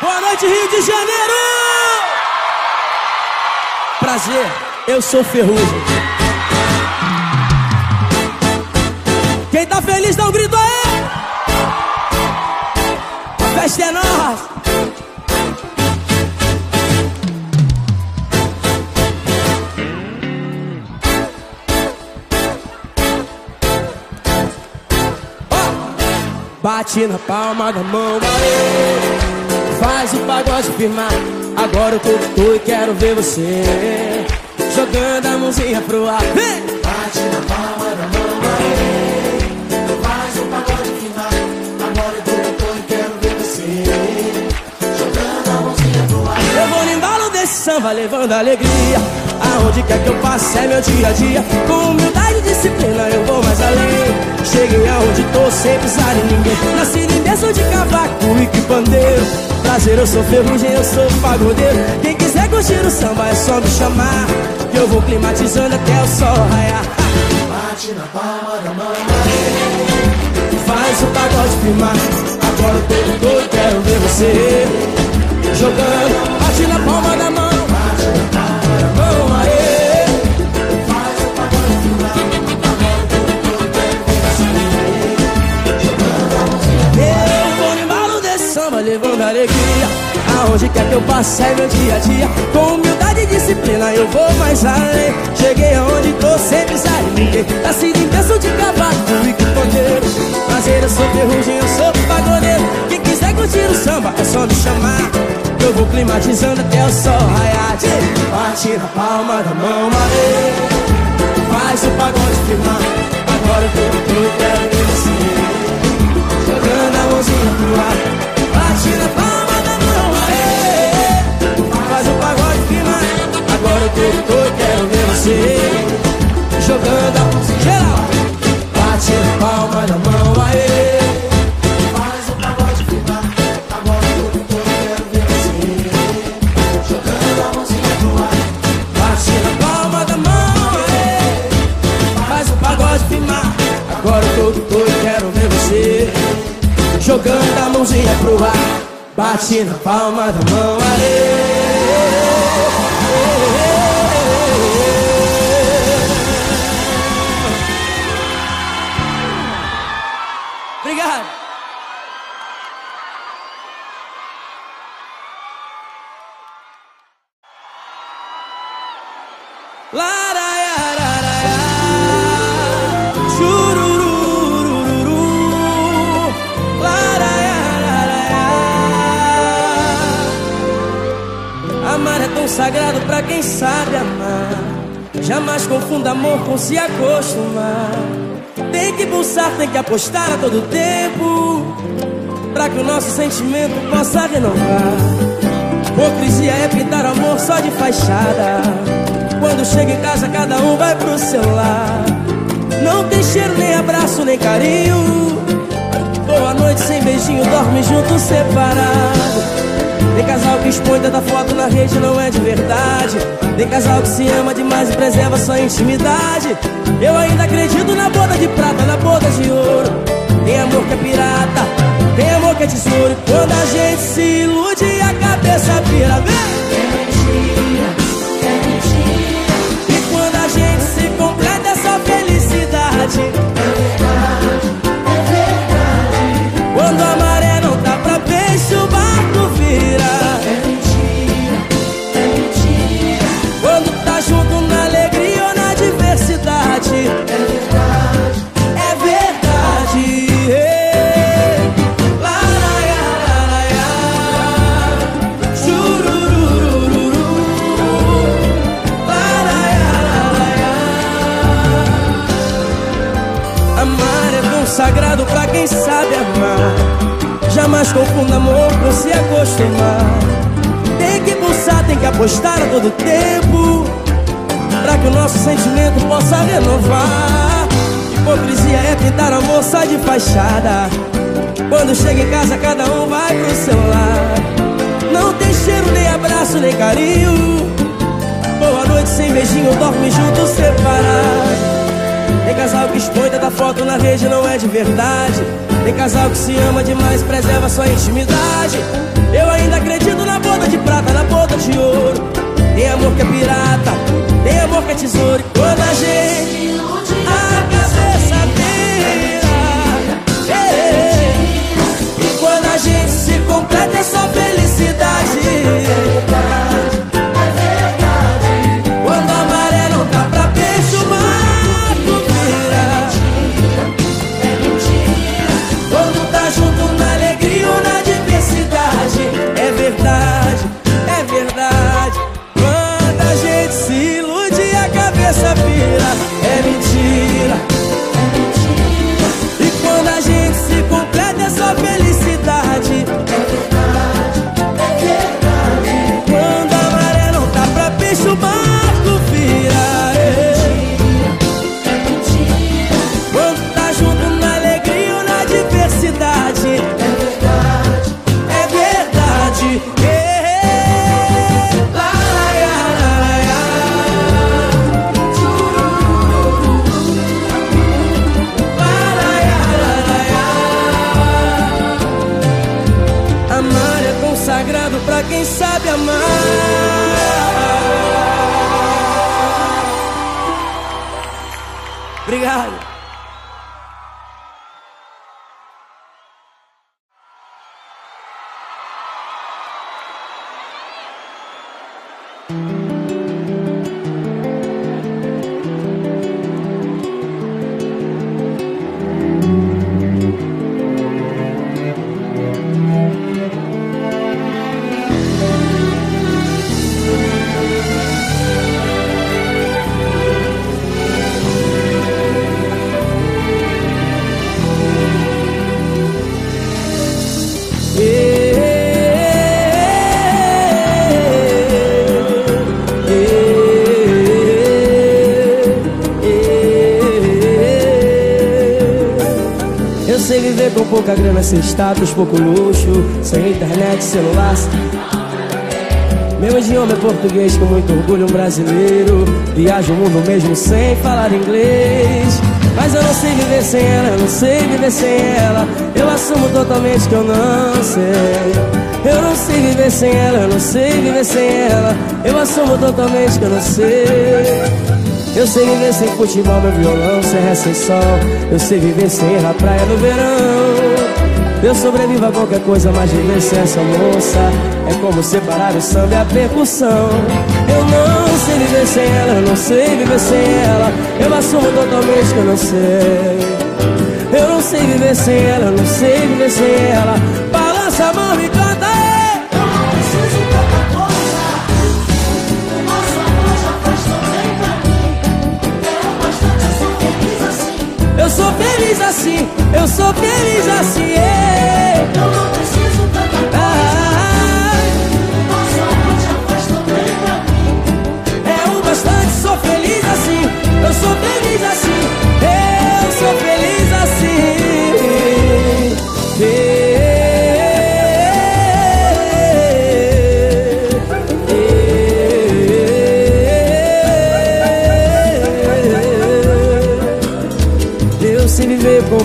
Boa noite, Rio de Janeiro! Prazer, eu sou Ferrugem. Quem tá feliz dá um grito aí! A festa é nossa! Bate na palma da mão. Faz o pagode firmar. Agora eu tô doido e quero ver você jogando a mãozinha pro ar. Bate na palma da mão, valeu. Faz o pagode firmar. Agora eu tô doido e quero ver você jogando a mãozinha pro ar. Eu vou no embalo desse samba, levando alegria. Aonde quer que eu passe é meu dia a dia. Com humildade e disciplina eu vou mais além. Cheguei aonde tô sem pisar em ninguém Nascido em berço de cavaco e que pandeiro Eu sou ferrugem, eu sou pagodeiro. Quem quiser curtir o samba é só me chamar. Que eu vou climatizando até o sol raiar. Bate na palma da mão. Faz o pagode firmar. Agora eu tô todo, quero ver você Jogando, bate na palma da mão levando alegria. Aonde quer que eu passe é meu dia a dia. Com humildade e disciplina eu vou mais além. Cheguei aonde tô sem pisar em ninguém Nascido em berço de cavaco e Prazer, eu sou ferrugem, eu sou pagodeiro. Quem quiser curtir o samba é só me chamar. Eu vou climatizando até o sol raiar. Bate na palma da mão, maré Faz o pagode firmar. Agora eu tô doido, quero ver você Jogando a mãozinha pro ar Bate na palma da mão, aê. Faz o pagode firmar Agora eu tô quero ver você. Jogando a geral. Bate na palma da mão, aê Jogando a mãozinha pro ar Bate na palma da mão, aê Obrigado. Laraiararaia, sagrado pra quem sabe amar. Jamais confunda amor com se acostumar. Tem que pulsar, tem que apostar a todo tempo. Pra que o nosso sentimento possa renovar. Hipocrisia é pintar amor só de fachada. Quando chega em casa, cada um vai pro seu lar. Não tem cheiro, nem abraço, nem carinho. Boa noite, sem beijinho, dorme junto, separado. Tem casal que expõe tanta foto na rede, não é de verdade. Tem casal que se ama demais e preserva sua intimidade. Eu ainda acredito na boda de prata, na boda de ouro. Tem amor que é pirata, tem amor que é tesouro. E quando a gente se ilude, a cabeça vira. Vem! E quando a gente se completa essa felicidade quem sabe amar. Jamais confunda amor com se acostumar. Tem que pulsar, tem que apostar a todo tempo. Pra que o nosso sentimento possa renovar. Hipocrisia é pintar amor só de fachada. Quando chega em casa, cada um vai pro seu lar. Não tem cheiro, nem abraço, nem carinho. Boa noite sem beijinho, dorme junto, separado. Tem casal que expõe tanta foto na rede, não é de verdade. Tem casal que se ama demais, preserva sua intimidade. Eu ainda acredito prata na ponta de ouro. Tem amor que é pirata, tem amor que é tesouro. E quando a gente a cabeça vira, e quando a gente se completa é só felicidade. Sem status, pouco luxo, sem internet, celular. Meu idioma é português, com muito orgulho um brasileiro. Viajo o mundo mesmo sem falar inglês. Mas eu não sei viver sem ela, eu não sei viver sem ela. Eu assumo totalmente que eu não sei. Eu não sei viver sem ela, eu não sei viver sem ela. Eu assumo totalmente que eu não sei. Eu sei viver sem futebol, meu violão, sem sol. Eu sei viver sem ir na praia no verão. Eu sobrevivo a qualquer coisa, mas viver sem essa moça é como separar o samba e a percussão. Eu não sei viver sem ela, eu não sei viver sem ela. Eu assumo totalmente que eu não sei. Eu não sei viver sem ela, eu não sei viver sem ela. Balança a mão e canta aí. Eu sou feliz assim, eu sou feliz assim. é.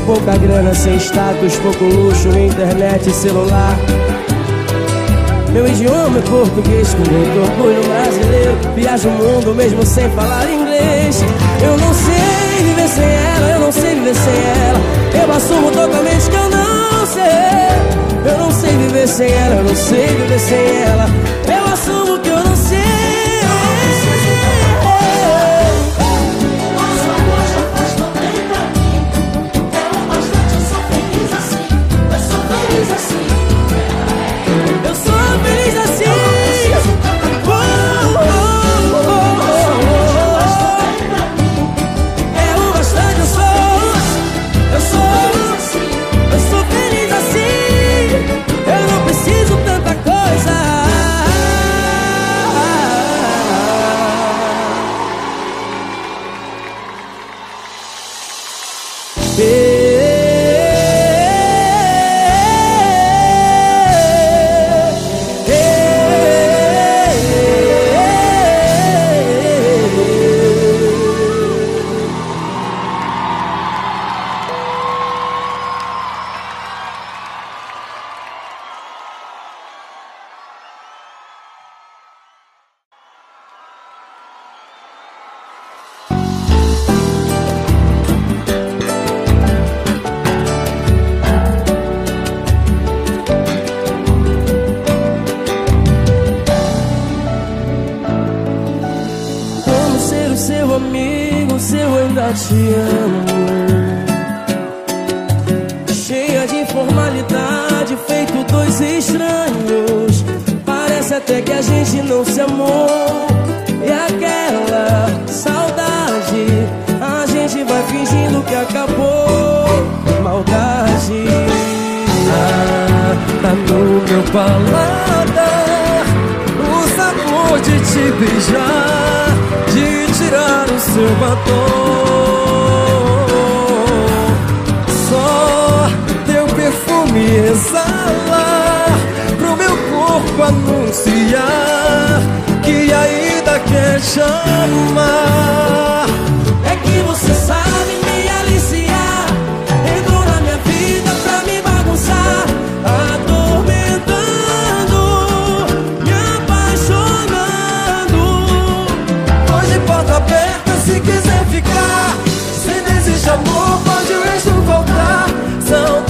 Pouca grana, sem status, pouco luxo, internet celular. Meu idioma é português, com muito orgulho brasileiro. Viajo o mundo mesmo sem falar inglês. Eu não sei viver sem ela, eu não sei viver sem ela. Eu assumo totalmente que eu não sei. Eu não sei viver sem ela, eu não sei viver sem ela. Eu assumo batom. Só teu perfume exala pro meu corpo anunciar que ainda quer te voltar.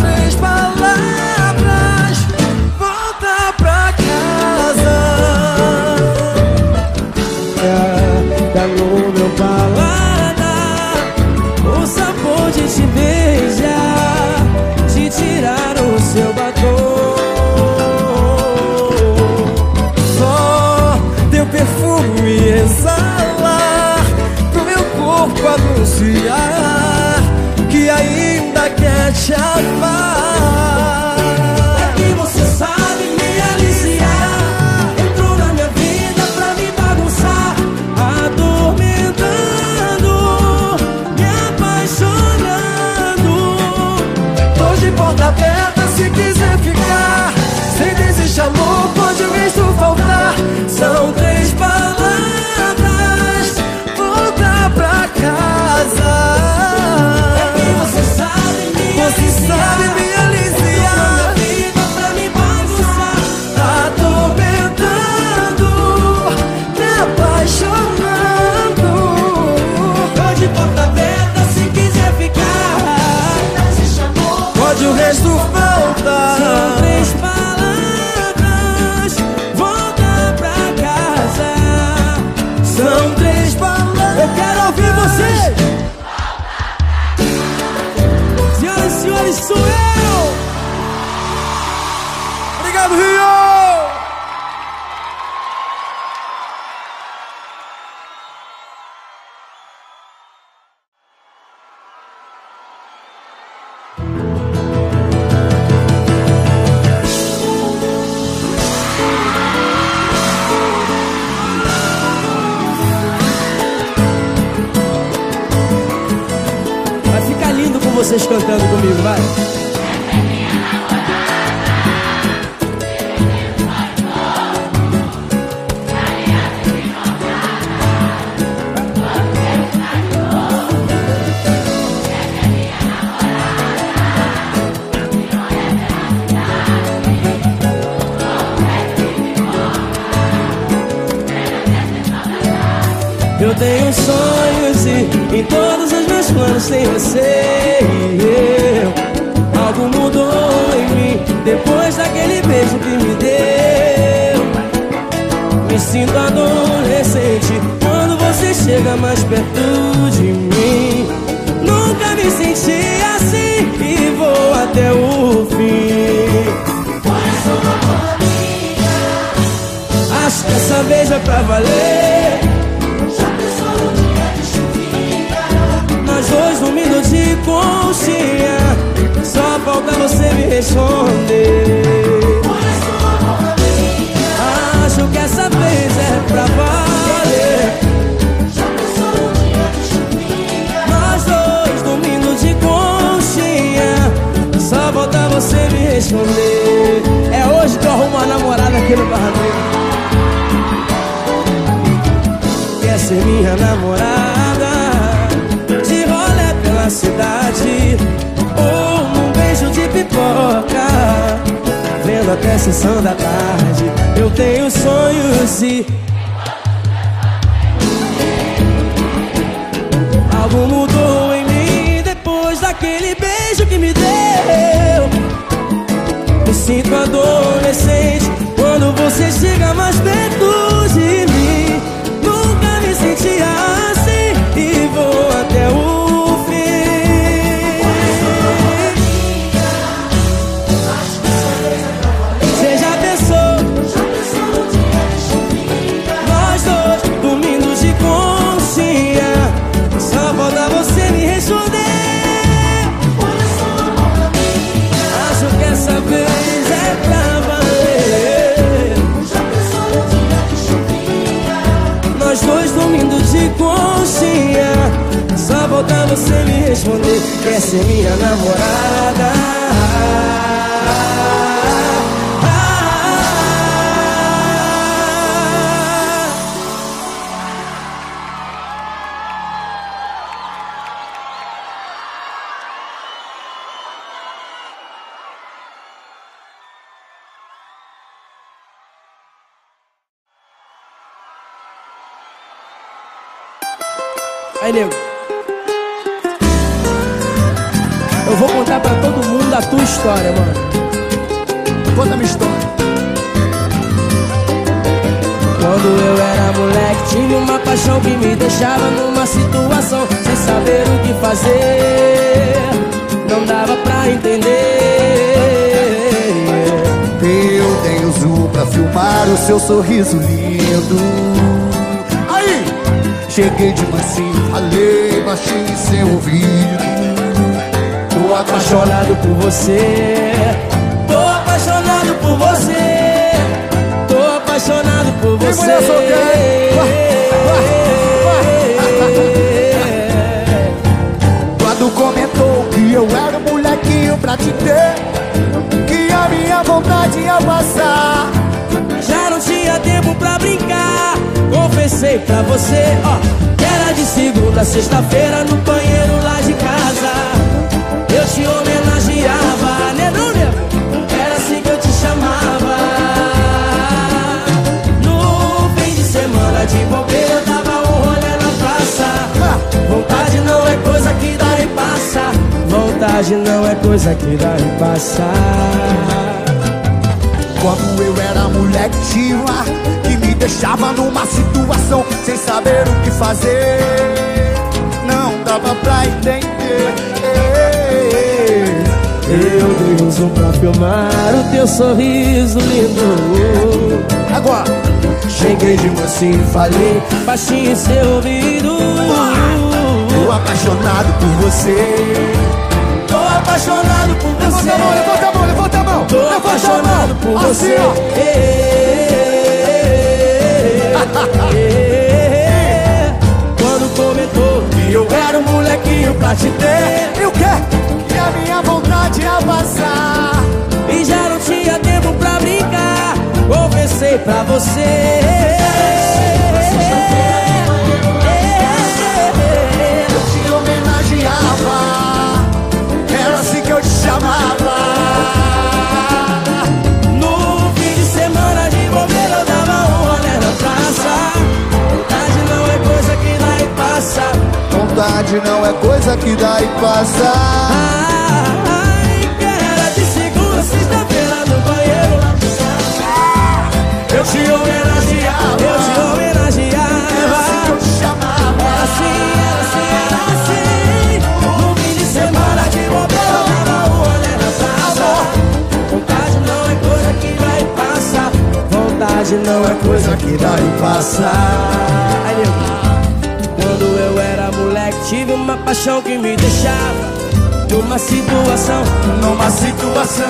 Tenho sonhos e em todos os meus planos tem você e eu. Algo mudou em mim depois daquele beijo que me deu. Me sinto adolescente quando você chega mais perto de mim. Nunca me senti assim e vou até o fim. Acho que essa vez é pra valer. De conchinha Só falta você me responder. Acho que essa vez é pra valer. Nós dois dormindo de conchinha. Só falta você me responder. É hoje que eu arrumo uma namorada aqui no Barra Quer ser minha namorada? De cidade. Ou num beijo de pipoca Vendo até sessão da tarde Eu tenho sonhos e Algo mudou em mim Depois daquele beijo que me deu. Me sinto adolescente Quando você chega mais perto de mim voltar você me responder Quer ser minha namorada Aí, nego. Vou contar pra todo mundo a tua história, mano. Conta a minha história. Quando eu era moleque, tive uma paixão que me deixava numa situação sem saber o que fazer. Não dava pra entender. Eu tenho zoom pra filmar o seu sorriso lindo. Aí! Cheguei de mansinho, falei baixinho em seu ouvido. Tô apaixonado por você. Tô apaixonado por você. Tô apaixonado por você. Quando comentou que eu era um molequinho pra te ter, que a minha vontade ia passar. Já não tinha tempo pra brincar. Confessei pra você, ó, que era de segunda a sexta-feira no banheiro lá de casa. Vontade não é coisa que dá e passa. Quando eu era molequinho ah, que me deixava numa situação sem saber o que fazer, não dava pra entender. Eu dei um zoom pra filmar o teu sorriso lindo Agora, Cheguei de mansinho e falei baixinho em seu ouvido tô apaixonado por você. Apaixonado por você Levanta a mão, levanta a mão, levanta a mão. Tô apaixonado por Assim, você. Quando comentou que eu era um molequinho pra te ter E o quê? Que a minha vontade ia passar. E já não tinha tempo pra brincar Confessei pra você Vontade não é coisa que dá e passa. Ai, que era de segunda, sexta-feira no banheiro Eu te homenageava, eu te homenageava. Eu te chamava. Era assim, era assim, era assim. No fim de semana de bobeira eu um rolê na praça. Vontade não é coisa que dá e passa. Vontade não é coisa que dá e passa. Aí, tive uma paixão que me deixava Numa situação, Numa situação.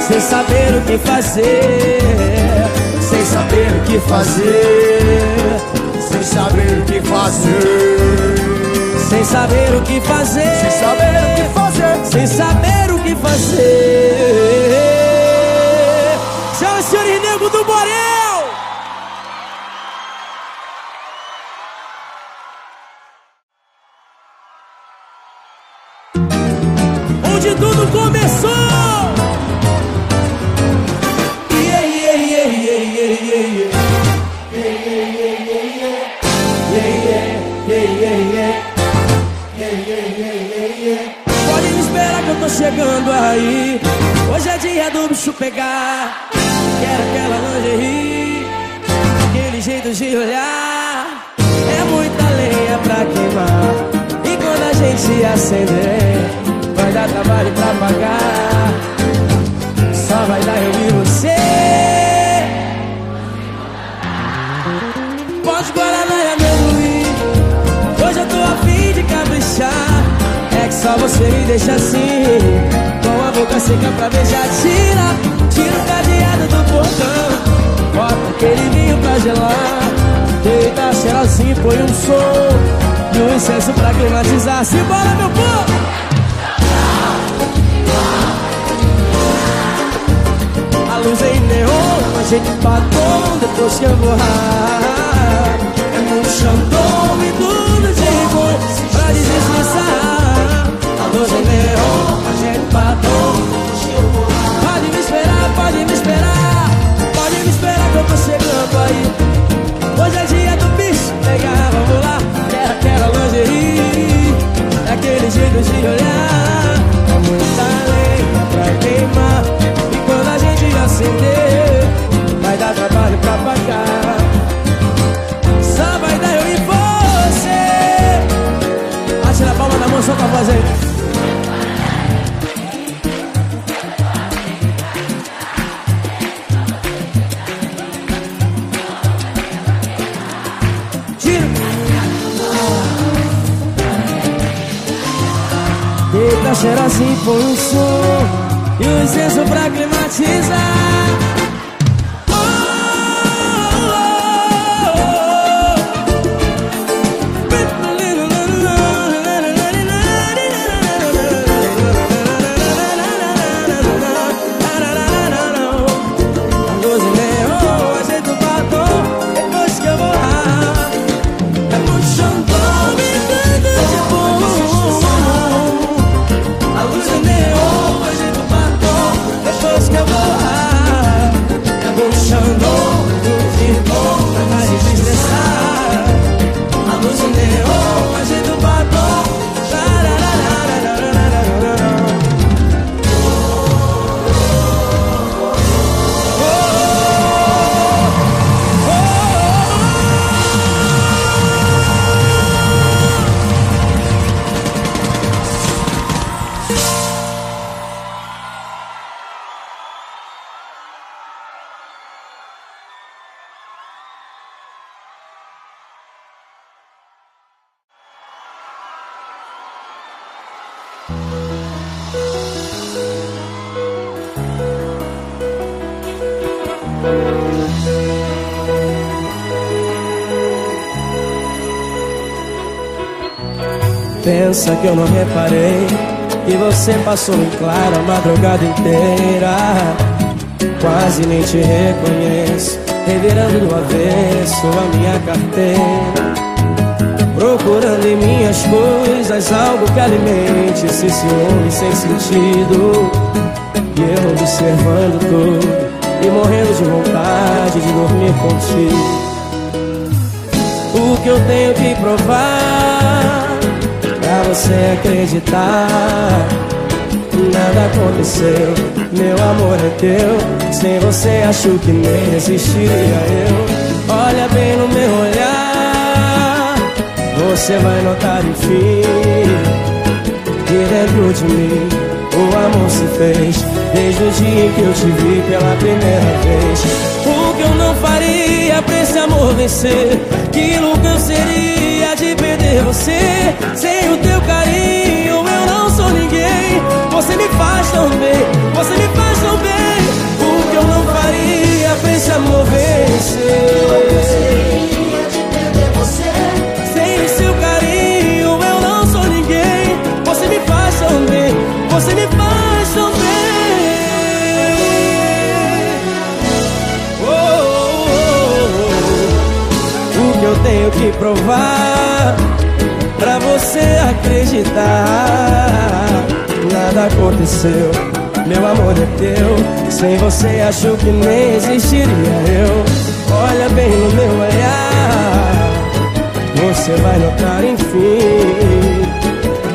sem saber o que fazer Sem saber o que fazer Sem saber o que fazer. Sem saber o que fazer Sem saber o que fazer. Sem saber o que fazer Senhoras e senhores, nego do Borel aí. Hoje é dia do bicho pegar. Quero aquela lingerie, aquele jeito de olhar. É muita lenha pra queimar. E quando a gente acender, vai dar trabalho pra pagar. Só vai dar eu e você. Pode guaraná e amendoim. Hoje eu tô afim de caprichar. É que só você me deixa assim boca seca pra beijar Tira, tira o cadeado do portão. Bota aquele vinho pra gelar. Deita cheirosinho, põe um som E um incenso pra climatizar. Simbora, meu povo! A luz é em neon, a gente batom Depois que eu borrar É muito xandom e tudo de bom Pra desestressar A luz é neon, a gente Pode me esperar, pode me esperar. Pode me esperar que eu tô chegando aí. Hoje é dia do bicho pegar, vamos lá. Quero aquela lingerie, aquele jeito de olhar. Tá é muita lenha pra queimar. E quando a gente acender, vai dar trabalho pra pagar. Só vai dar eu e você. Atira a palma da mão só pra fazer. cheirosinho por um som E o incenso pra climatizar. Pensa que eu não reparei. Que você passou em claro a madrugada inteira. Quase nem te reconheço Revirando do avesso a minha carteira. Procurando em minhas coisas algo que alimente esse ciúme sem sentido. E eu observando tudo e morrendo de vontade de dormir contigo. O que eu tenho que provar você acreditar. Nada aconteceu, meu amor é teu. Sem você acho que nem existiria eu. Olha bem no meu olhar Você vai notar enfim Que dentro de mim o amor se fez. Desde o dia que eu te vi pela primeira vez. O que eu não faria pra esse amor vencer? Que eu seria de perder você. Sem o teu carinho eu não sou ninguém. Você me faz tão bem, você me faz tão bem aconteceu. Meu amor é teu Sem você acho que nem existiria eu. Olha bem no meu olhar você vai notar enfim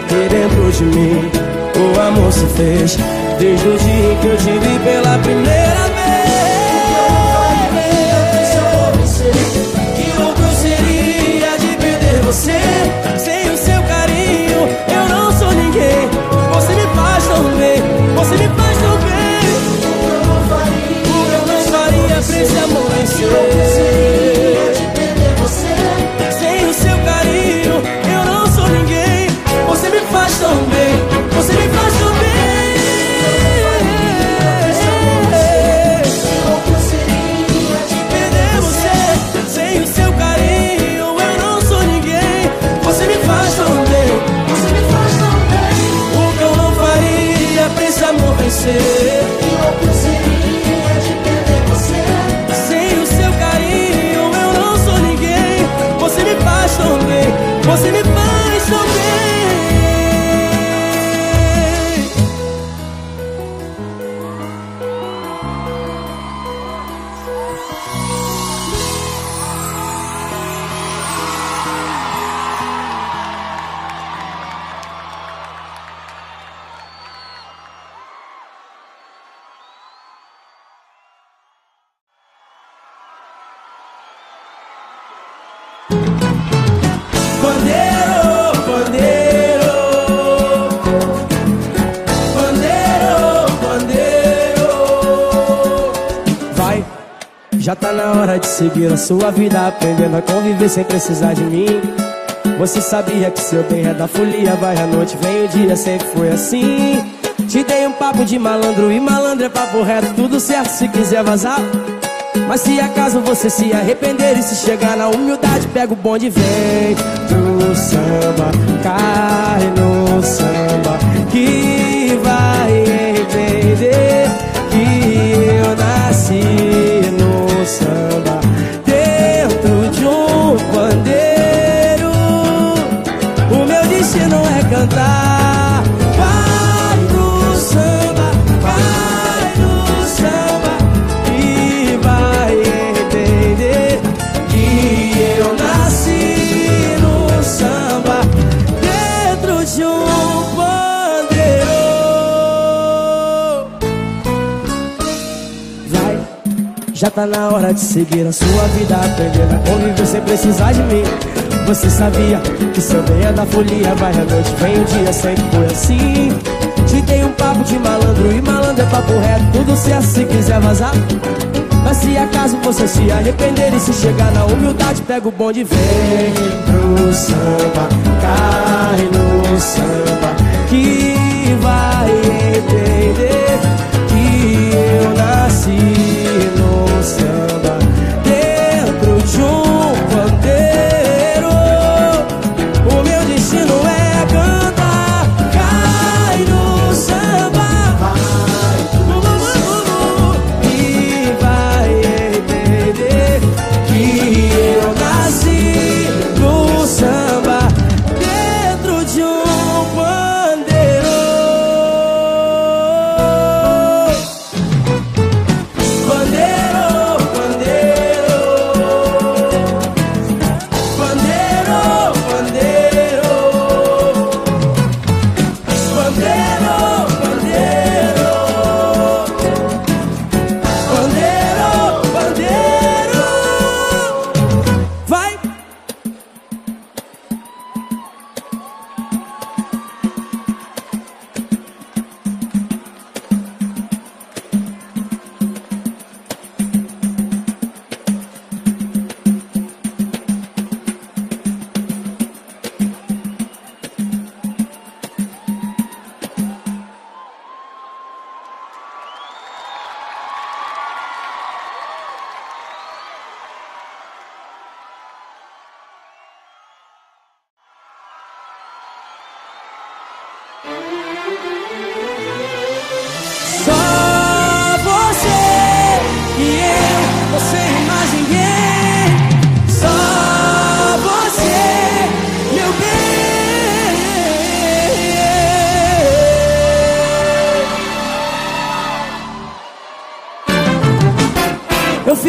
Que dentro de mim o amor se fez. Desde o dia que eu te vi pela primeira vez sua vida, aprendendo a conviver sem precisar de mim. Você sabia que seu bem é da folia, vai à noite, vem o dia, sempre foi assim. Te dei um papo de malandro e malandro é papo reto, tudo certo se quiser vazar. Mas se acaso você se arrepender e se chegar na humildade, pega o bonde e vem pro samba, cai no samba, que de seguir a sua vida, aprendendo a conviver sem precisar de mim. Você sabia que seu bem é da folia, vai à noite, vem o dia, sempre foi assim. Te dei um papo de malandro e malandro é papo reto, tudo certo se quiser vazar. Mas se acaso você se arrepender e se chegar na humildade, pega o bonde e vem pro samba, cai no samba, que vai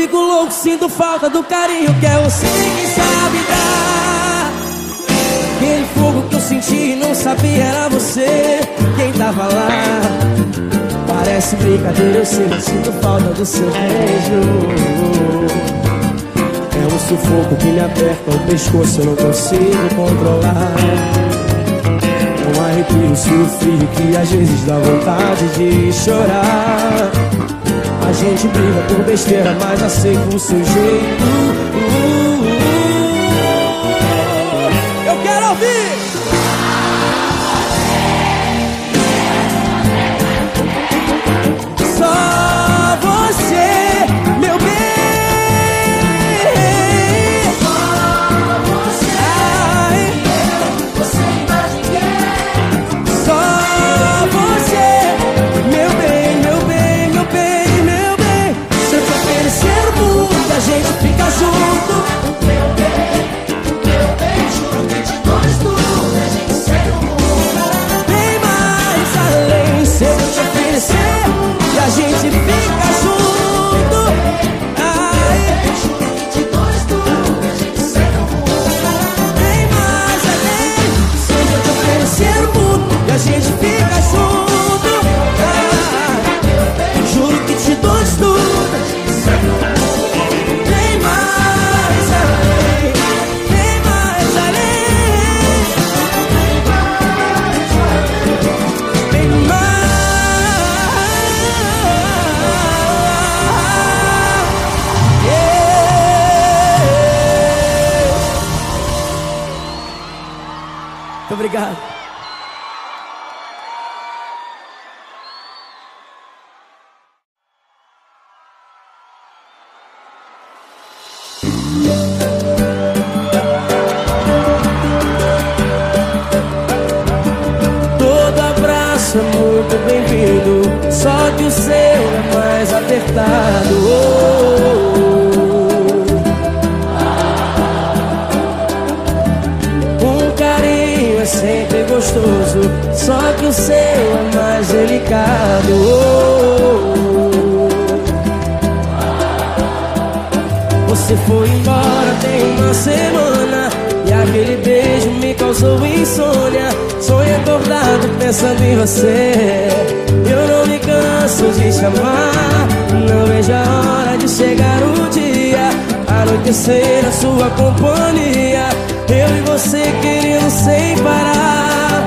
fico louco, sinto falta do carinho que é você quem sabe dar. Aquele fogo que eu senti e não sabia era você quem tava lá. Parece brincadeira, eu sei, sinto falta do seu beijo. É um sufoco que me aperta o pescoço, eu não consigo controlar. É um arrepio, o frio que às vezes dá vontade de chorar. A gente briga por besteira, mas aceita o seu jeito. Pensando em você. Eu não me canso de te amar Não vejo a hora de chegar o dia. Anoitecer na sua companhia. Eu e você querendo sem parar.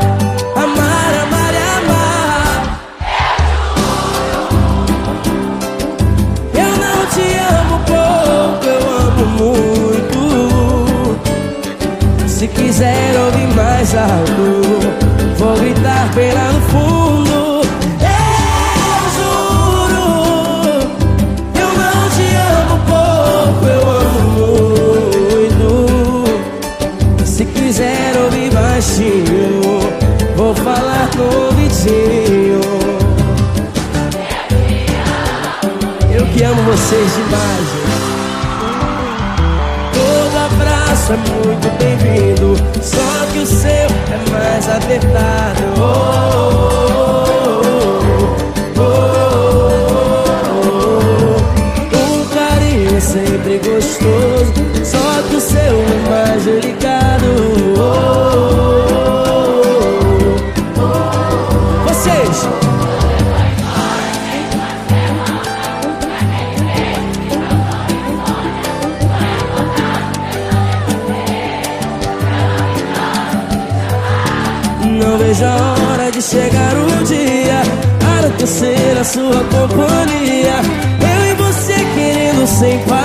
Amar, amar e amar. Eu não te amo pouco, eu amo muito. Se quiser ouvir mais alto, vou gritar lá no fundo. Eu juro, eu não te amo pouco, eu amo muito. Se quiser ouvir baixinho, vou falar no ouvidinho. Eu que amo vocês demais. Todo abraço é muito bem-vindo, seu é mais apertado. Oh, oh, oh, oh. Um carinho é sempre gostoso, chegar o dia Anoitecer a sua companhia. Eu e você querendo sem parar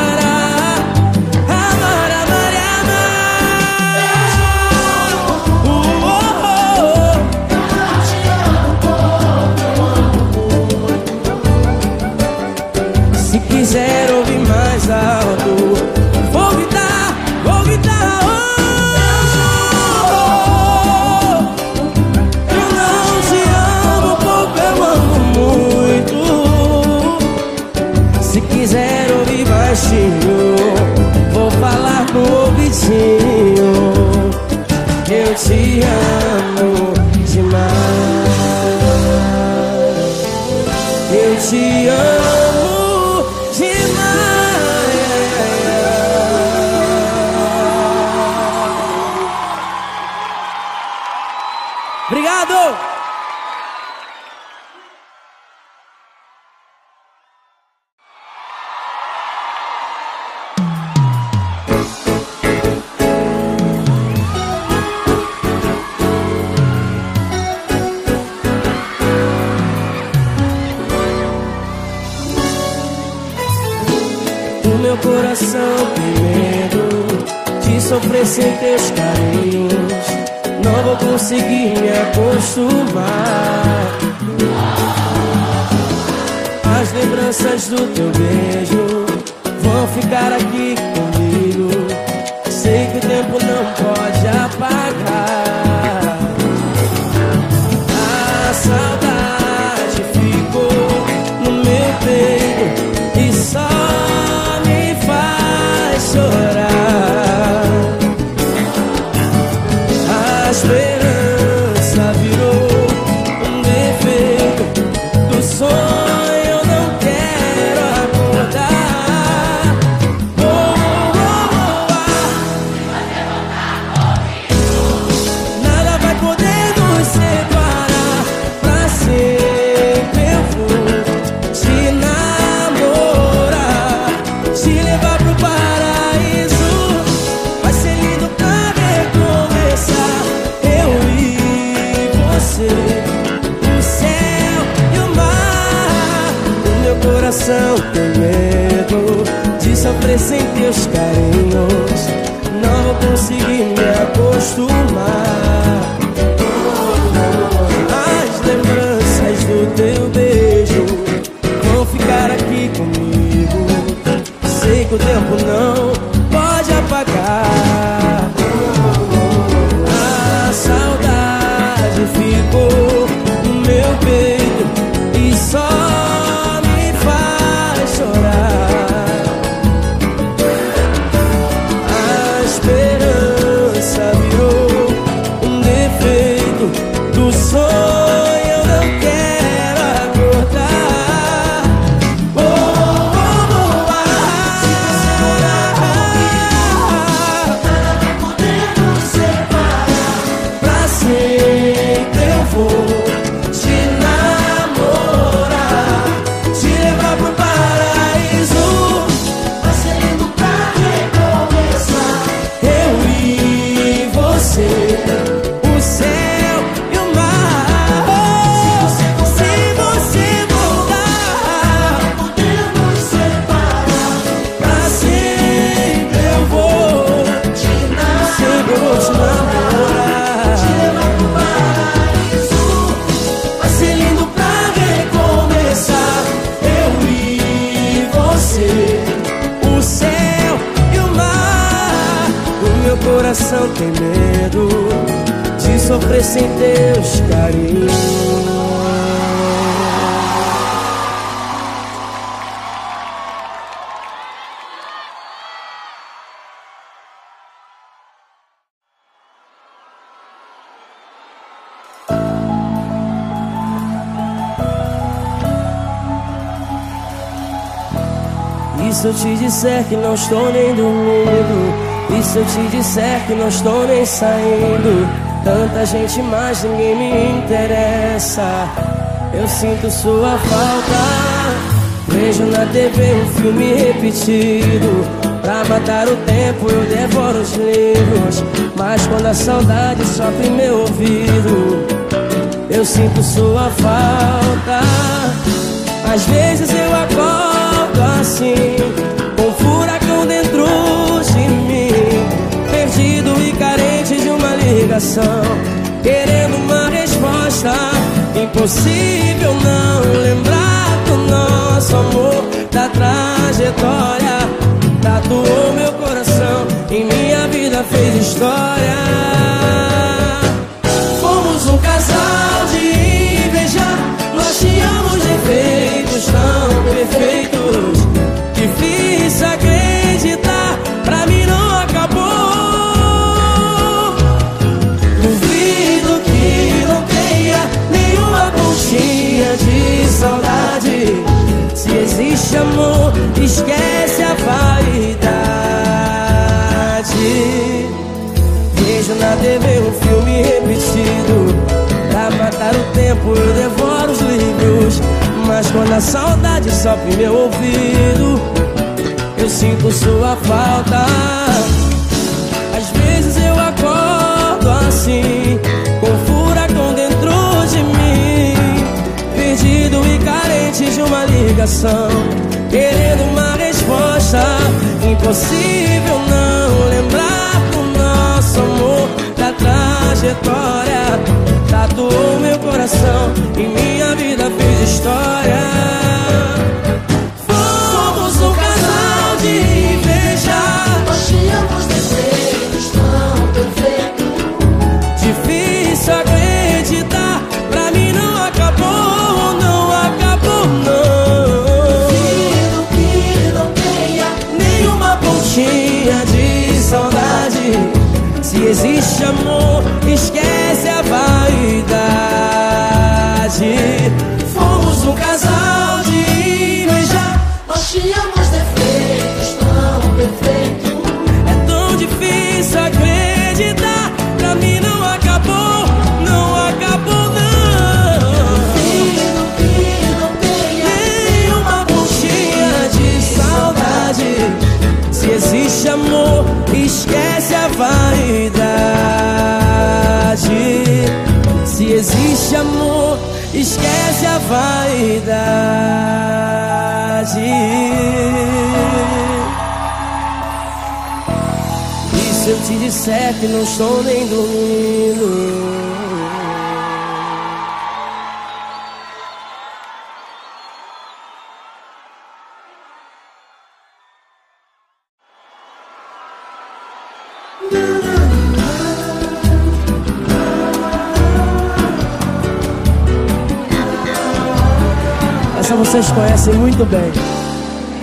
ouvidinho. Eu te amo sofrer sem teus carinhos. Não vou conseguir me acostumar. As lembranças do teu beijo vão ficar aqui sem teus carinhos. E se eu te disser que não estou nem dormindo? E se eu te disser que não estou nem saindo? Tanta gente, mas ninguém me interessa. Eu sinto sua falta. Vejo na TV um filme repetido. Pra matar o tempo eu devoro os livros. Mas quando a saudade sofre meu ouvido, eu sinto sua falta. Às vezes eu acordo assim, ligação, querendo uma resposta. Impossível não lembrar do nosso amor, da trajetória, tatuou meu coração, em minha vida fez história. Amor, esquece a vaidade. Vejo na TV um filme repetido. Pra matar o tempo eu devoro os livros. Mas quando a saudade sofre meu ouvido Eu sinto sua falta ligação Querendo uma resposta. Impossível não lembrar do nosso amor Da trajetória. Tatuou meu coração E minha vida fez história que não estou nem dormindo. Essa vocês conhecem muito bem.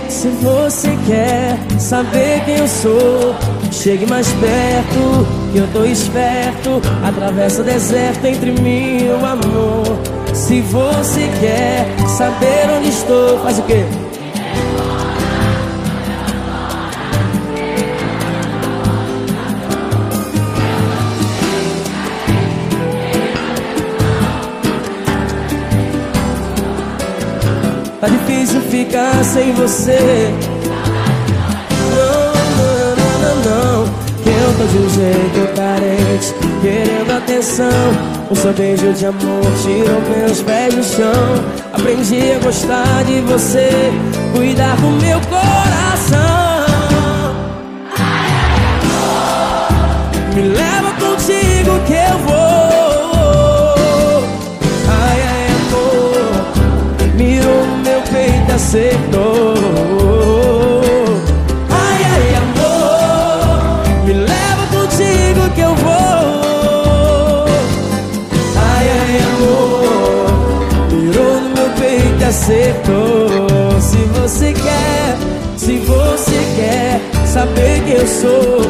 Se você quer saber quem eu sou chegue mais perto, que eu tô esperto. Atravessa o deserto entre mim e o amor. Se você quer saber onde estou, faz o quê? Tá difícil ficar sem você. De um jeito carente, querendo atenção. O seu beijo de amor tirou meus pés do chão. Aprendi a gostar de você, cuidar do meu coração. Me leva contigo que eu vou. Se você quer, se você quer saber quem eu sou.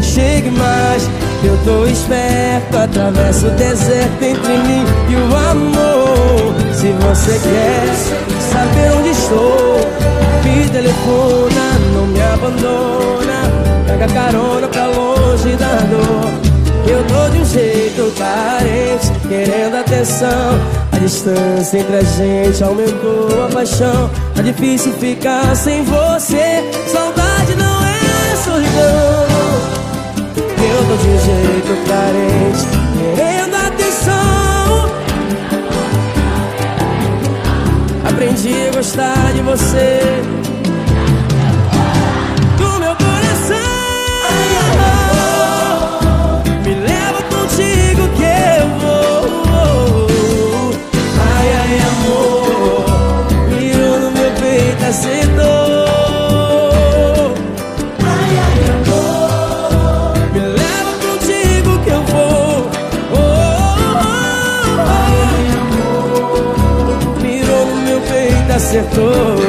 Chegue mais, eu tô esperto Atravesso o deserto entre mim e o amor. Se você quer saber onde estou Me telefona, não me abandona. Pega carona pra longe da dor. Eu tô de um jeito carente Querendo atenção A distância entre a gente aumentou a paixão. Tá difícil ficar sem você. Saudade não é solidão. Eu tô de jeito carente, querendo atenção. Aprendi a gostar de você, acertou.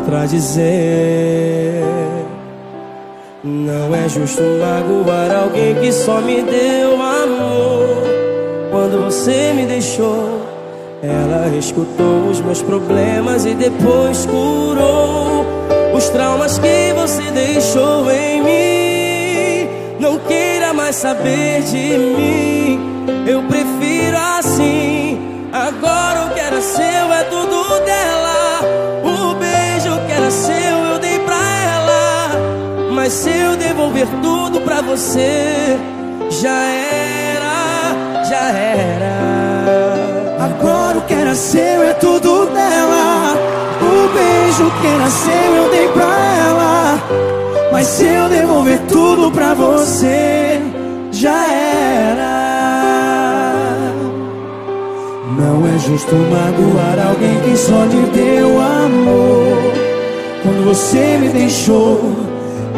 Contradizer. Não é justo magoar alguém que só me deu amor. Quando você me deixou, ela escutou os meus problemas e depois curou os traumas que você deixou em mim. Não queira mais saber de mim, eu prefiro assim. Agora o que era seu é tudo dela. Se eu devolver tudo pra você, já era, já era. Agora o que era seu é tudo dela. O beijo que era seu eu dei pra ela. Mas se eu devolver tudo pra você, já era. Não é justo magoar alguém que só lhe deu amor. Quando você me deixou,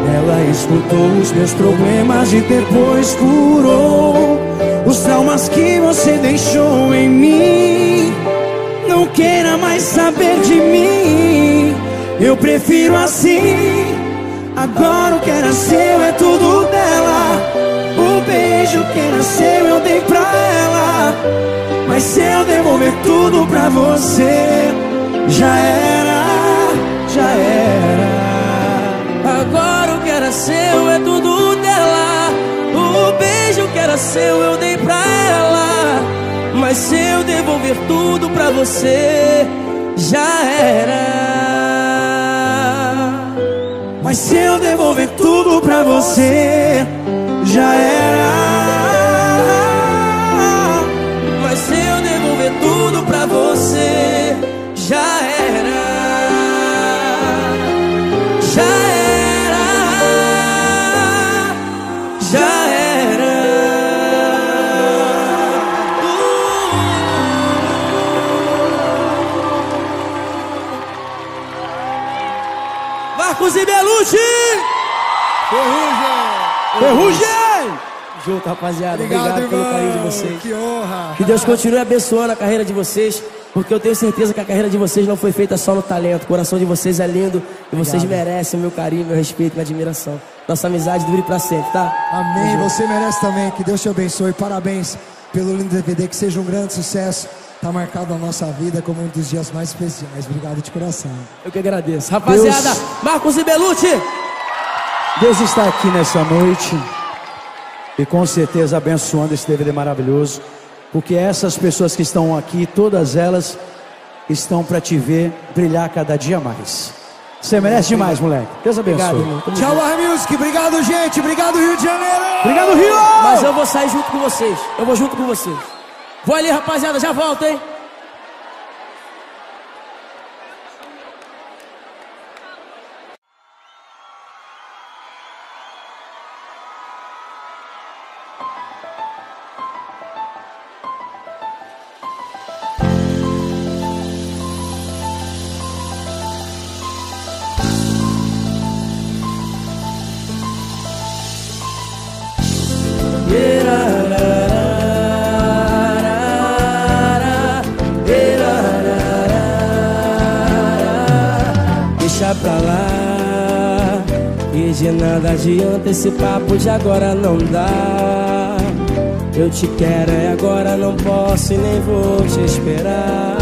ela escutou os meus problemas e depois curou os traumas que você deixou em mim. Não queira mais saber de mim. Eu prefiro assim. Agora o que era seu é tudo dela. O beijo que era seu eu dei pra ela. Mas se eu devolver tudo pra você, já era, já era. Tudo dela. O beijo que era seu eu dei pra ela. Mas se eu devolver tudo pra você, já era. Mas se eu devolver tudo pra você, já era. Ferrugem! Junto, rapaziada. Obrigado, Obrigado, pelo carinho de vocês. Que honra. Que Deus continue abençoando a carreira de vocês, porque eu tenho certeza que a carreira de vocês não foi feita só no talento. O coração de vocês é lindo e vocês merecem o meu carinho, meu respeito, minha admiração. Nossa amizade dure pra sempre, tá? Amém. Você merece também. Que Deus te abençoe. Parabéns pelo lindo DVD. Que seja um grande sucesso. Tá marcado na nossa vida como um dos dias mais especiais. Obrigado de coração. Eu que agradeço. Rapaziada, Deus- Marcos e Belucci! Deus está aqui nessa noite e com certeza abençoando esse DVD maravilhoso, porque essas pessoas que estão aqui, todas elas estão para te ver brilhar cada dia mais. Você merece demais, moleque. Deus Obrigado, abençoe. Tamo Tchau. War Music. Obrigado, gente. Obrigado, Rio de Janeiro. Obrigado, Rio! Mas eu vou sair junto com vocês. Eu vou junto com vocês. Vou ali, rapaziada, já volto, hein? Esse papo de agora não dá. Eu te quero é agora, não posso e nem vou te esperar.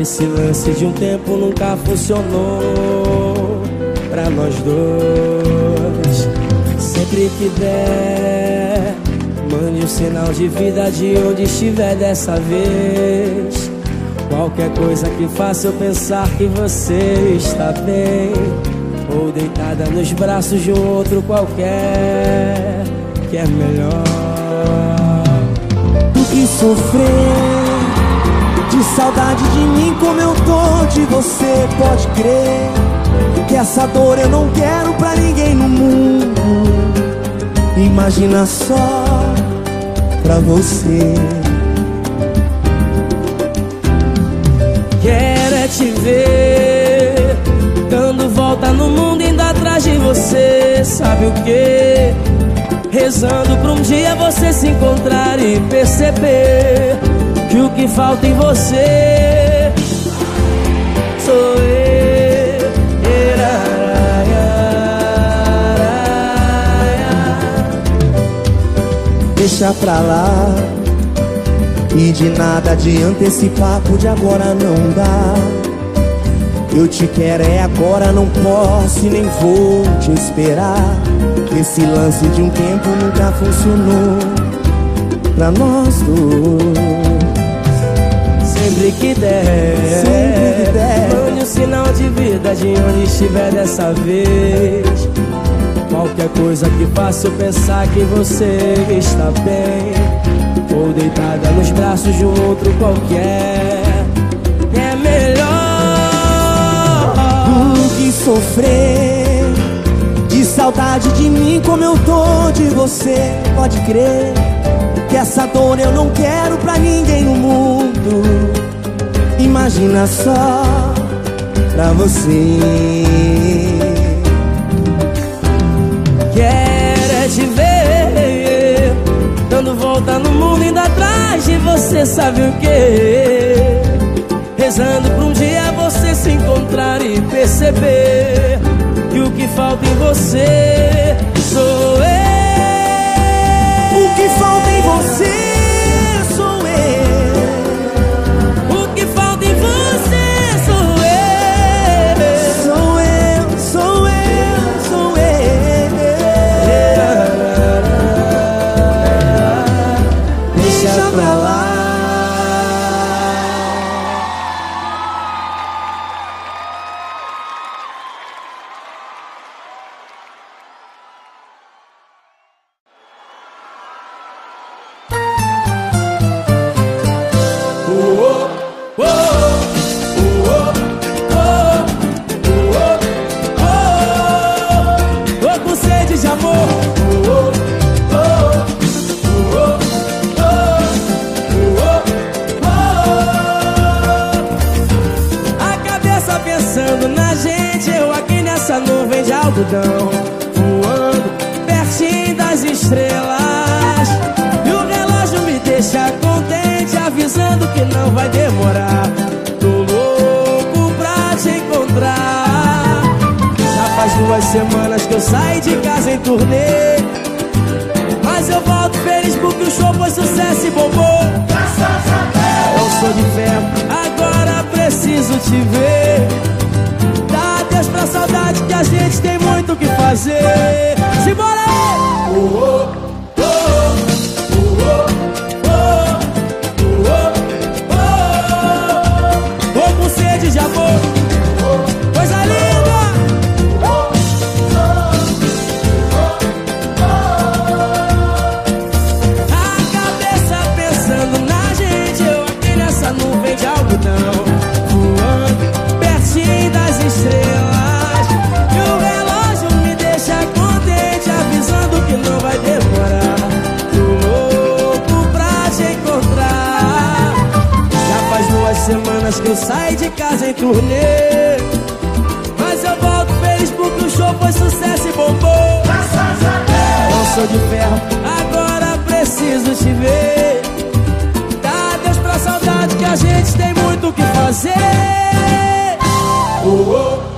Esse lance de um tempo nunca funcionou Pra nós dois. Sempre que der Mande um sinal de vida de onde estiver dessa vez. Qualquer coisa que faça eu pensar que você está bem Ou deitada nos braços de outro qualquer Que é melhor do que sofrer. De saudade de mim como eu tô de você Pode crer. Que essa dor eu não quero pra ninguém no mundo. Imagina só pra você. Quero é te ver volta no mundo indo atrás de você Sabe o que? Rezando pra um dia você se encontrar e perceber Que o que falta em você Sou eu. Deixa pra lá. E de nada adianta esse papo de agora não dá Eu te quero é agora, não posso e nem vou te esperar Esse lance de um tempo nunca funcionou Pra nós dois Sempre que der, Sempre que der. mande um sinal de vida de onde estiver dessa vez. Qualquer coisa que faça eu pensar que você está bem, ou deitada nos braços de um outro qualquer, sofrer. De saudade de mim como eu tô de você. Pode crer que essa dor eu não quero pra ninguém no mundo. Imagina só pra você. Quero é te ver Dando volta no mundo ainda atrás de você Sabe o que? rezando pra um dia você se encontrar e perceber que o que falta em você sou eu. O que falta em você? semanas que eu saio de casa em turnê. Mas eu volto feliz porque o show foi sucesso e bombou. Graças a Deus Não sou de ferro, agora preciso te ver. Dá Deus pra saudade que a gente tem muito o que fazer. Uh -oh.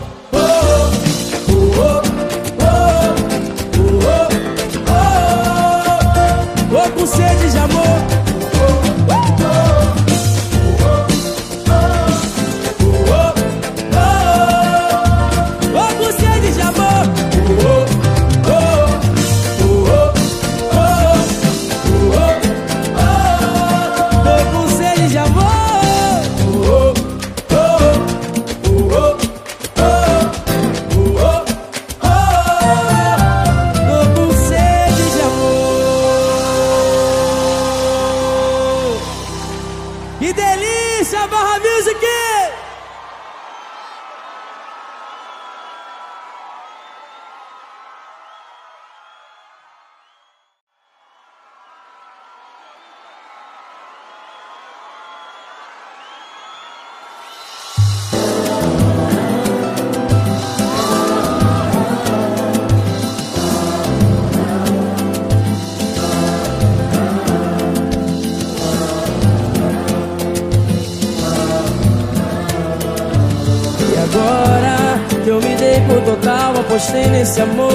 esse amor.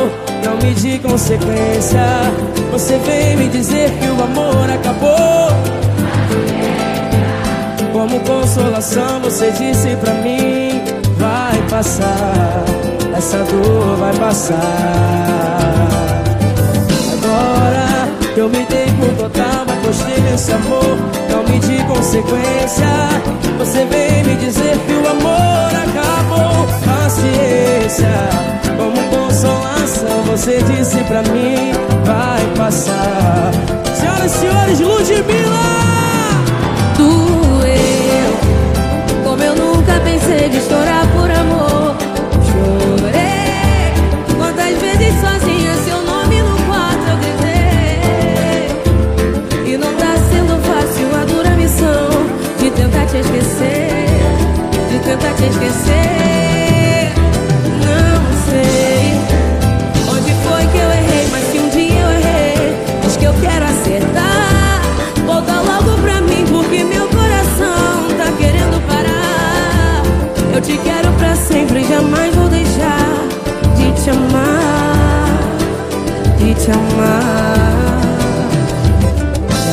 Amar.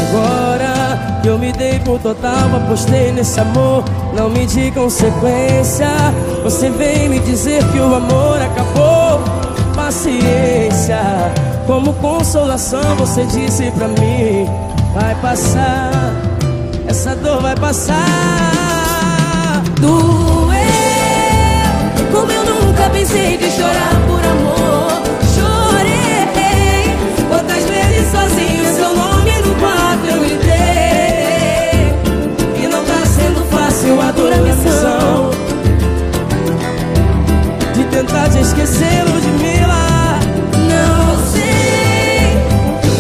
Agora que eu me dei por total, apostei nesse amor, não me de consequência. Você vem me dizer que o amor acabou. Paciência, como consolação, você disse pra mim: vai passar, essa dor vai passar. Doeu, como eu nunca pensei de chorar por amor. Te esquecer, Ludmilla. Não sei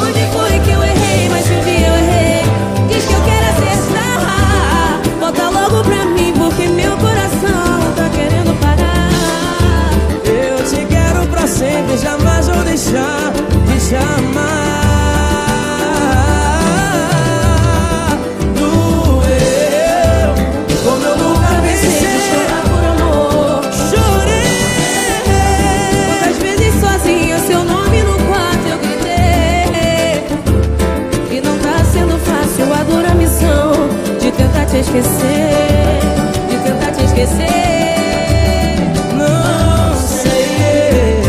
onde foi que eu errei, mas dia eu errei, diz que eu quero acertar. Volta logo pra mim, porque meu coração tá querendo parar. Eu te quero pra sempre, jamais vou deixar de te. Esquecer. De tentar te esquecer. não sei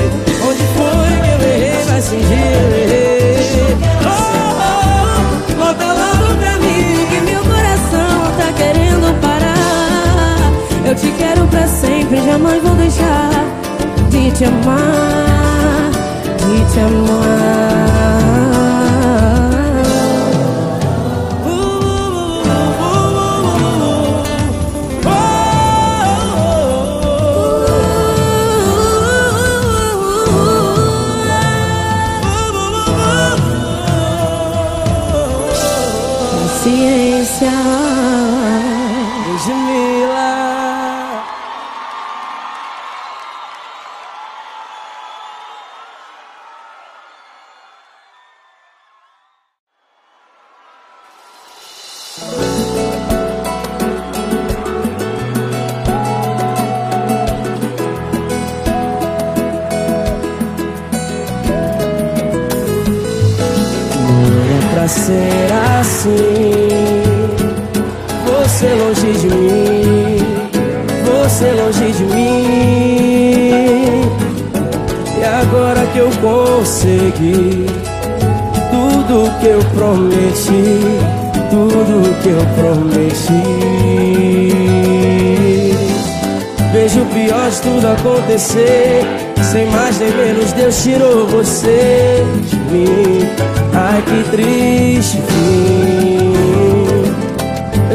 onde foi que eu errei, mas um dia eu errei. Oh, oh, volta logo pra mim. Que meu coração tá querendo parar. Eu te quero pra sempre, jamais vou deixar de te amar. De te amar. Você longe de mim, você longe de mim. E agora que eu consegui tudo que eu prometi, tudo que eu prometi. Vejo o pior de tudo acontecer. Sem mais nem menos, Deus tirou você de mim. Ai, que triste fim.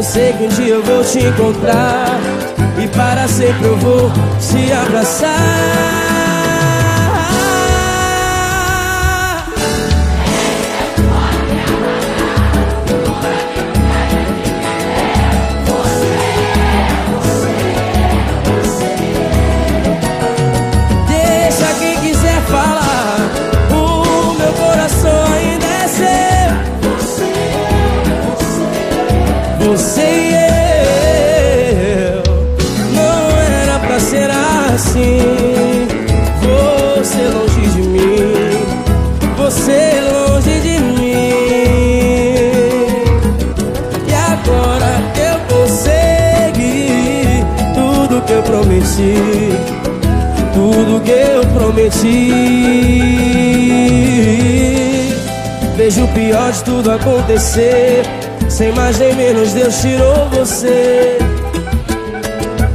Eu sei que um dia eu vou te encontrar. E para sempre eu vou te abraçar. Você eu. Não era pra ser assim. Você longe de mim. Você longe de mim. E agora eu consegui tudo que eu prometi tudo que eu prometi. Vejo o pior de tudo acontecer. Sem mais nem menos, Deus tirou você.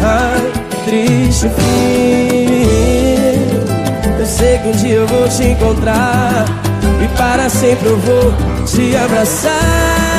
Ai, triste fim. Eu sei que um dia eu vou te encontrar. E para sempre eu vou te abraçar.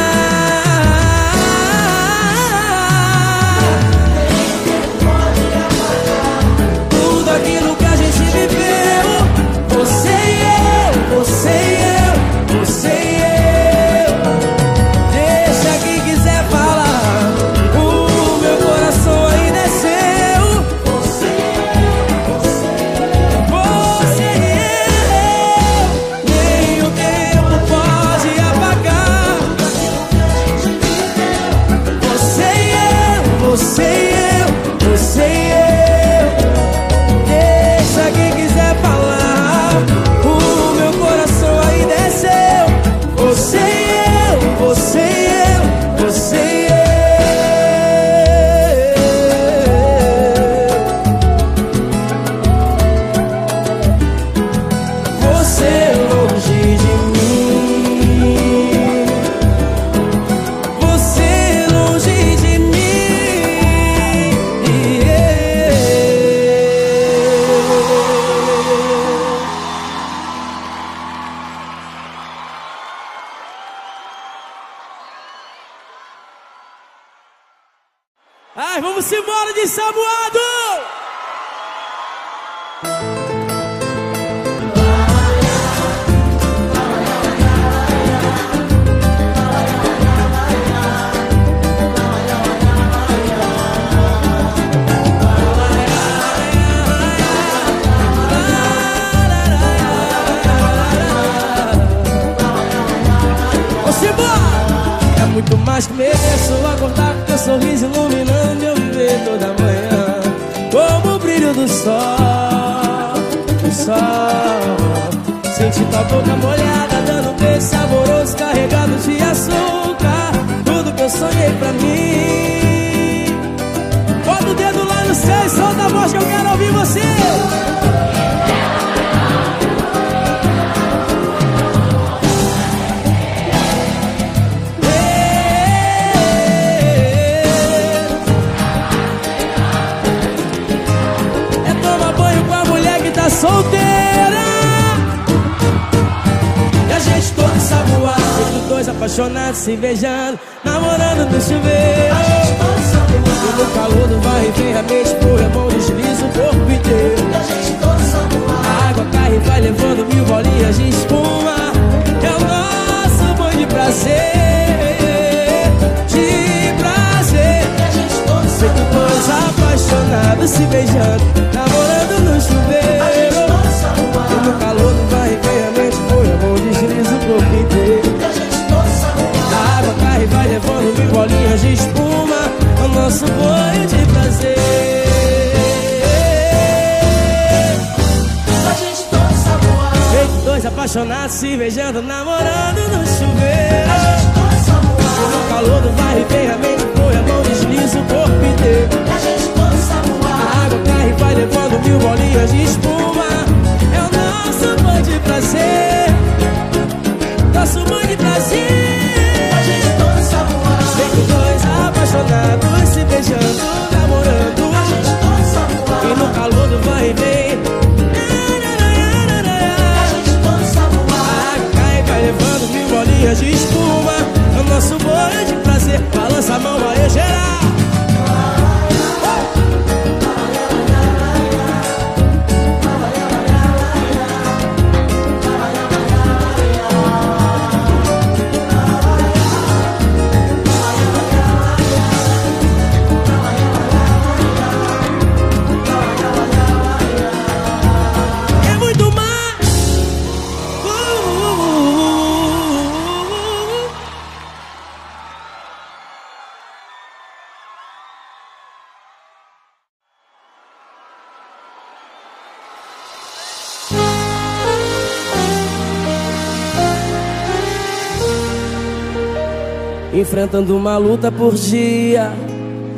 enfrentando uma luta por dia.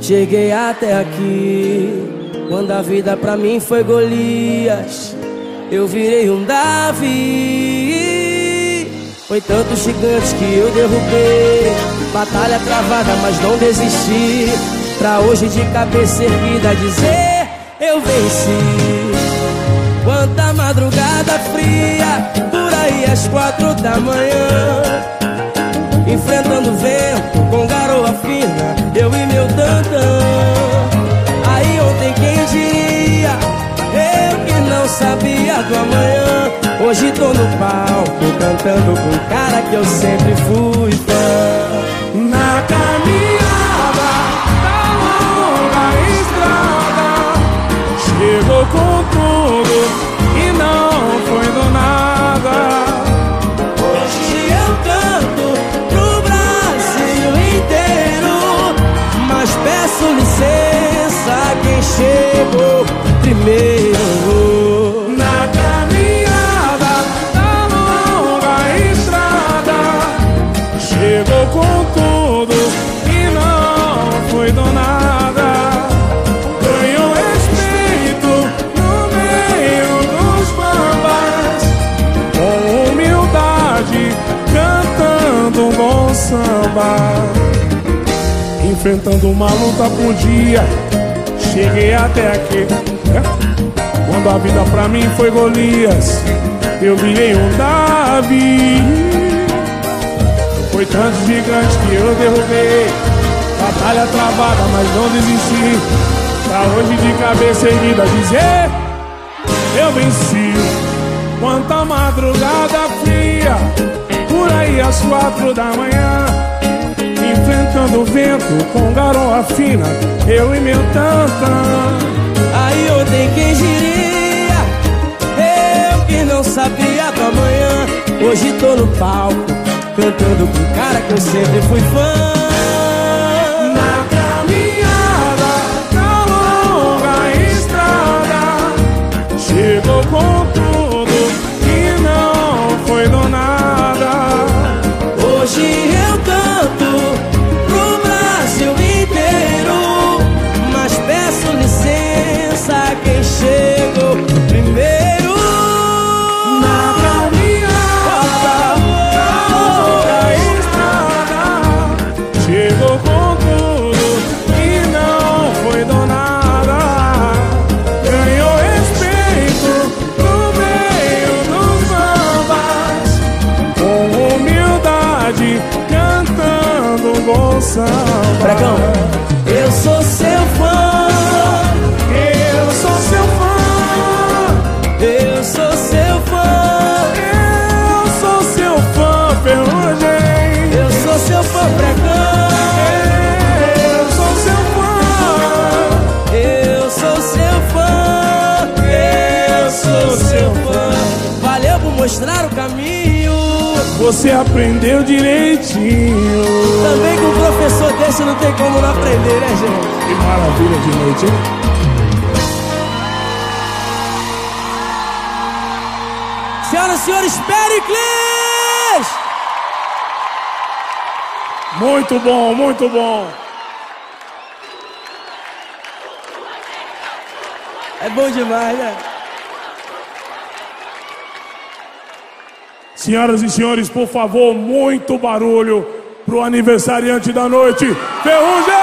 Cheguei até aqui, quando a vida pra mim foi Golias, eu virei um Davi. Foi tantos gigantes que eu derrubei, batalha travada, mas não desisti. Pra hoje de cabeça erguida dizer eu venci. Quanta madrugada fria, por aí às quatro da manhã enfrentando o vento com garoa fina, eu e meu tantão. Aí ontem quem diria, eu que não sabia do amanhã. Hoje tô no palco cantando com o cara que eu sempre fui fã. Na camisa. meu. Na caminhada da longa estrada. Chegou com tudo e não foi do nada. Ganhou respeito no meio dos bambas. Com humildade cantando um bom samba. Enfrentando uma luta por dia. Cheguei até aqui. Quando a vida pra mim foi Golias. Eu virei um Davi. Foi tanto gigante que eu derrubei. Batalha travada, mas não desisti. Pra hoje de cabeça erguida dizer Eu venci. Quanta madrugada fria. Por aí às quatro da manhã. Enfrentando o vento com garoa fina. Eu e meu tantão Aí ontem quem diria, eu que não sabia do amanhã. Hoje tô no palco, cantando com o cara que eu sempre fui fã. Na caminhada da longa estrada, chegou com seu fã. Valeu por mostrar o caminho. você aprendeu direitinho. Também com um professor desse não tem como não aprender, né, gente? Que maravilha de noite, hein? Senhoras e senhores, Pericles! Muito bom, muito bom. É bom demais, né? Senhoras e senhores, por favor, muito barulho pro aniversariante da noite, Ferrugem!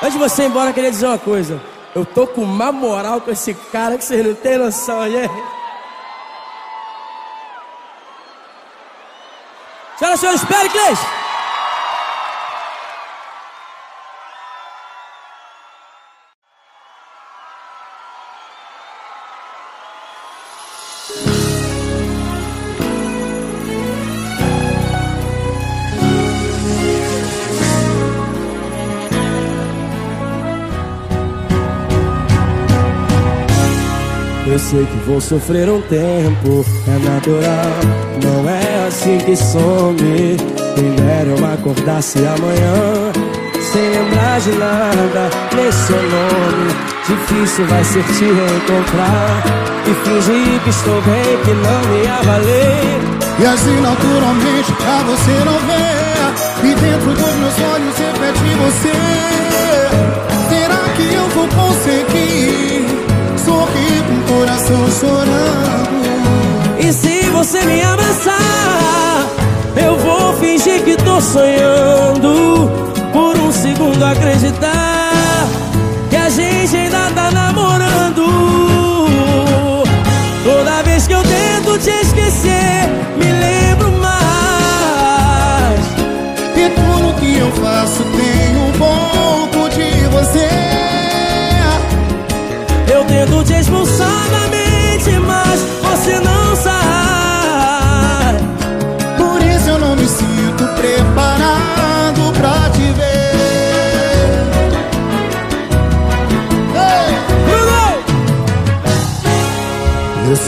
Antes de você ir embora, eu queria dizer uma coisa. Eu tô com uma moral com esse cara que vocês não têm noção, gente. Senhoras e senhores, Pericles! Eu sei que vou sofrer um tempo, é natural. Não é assim que some. Dera eu acordasse amanhã, sem lembrar de nada, nem seu nome. Difícil vai ser te reencontrar. E fingir que estou bem, que não me avalei. E assim naturalmente pra você não ver E dentro dos meus olhos reflete você Será que eu vou conseguir Sorrir com o coração chorando E se você me abraçar, eu vou fingir que tô sonhando. Por um segundo acreditar que a gente ainda tá namorando. Toda vez que eu tento te esquecer, me lembro mais. E tudo que eu faço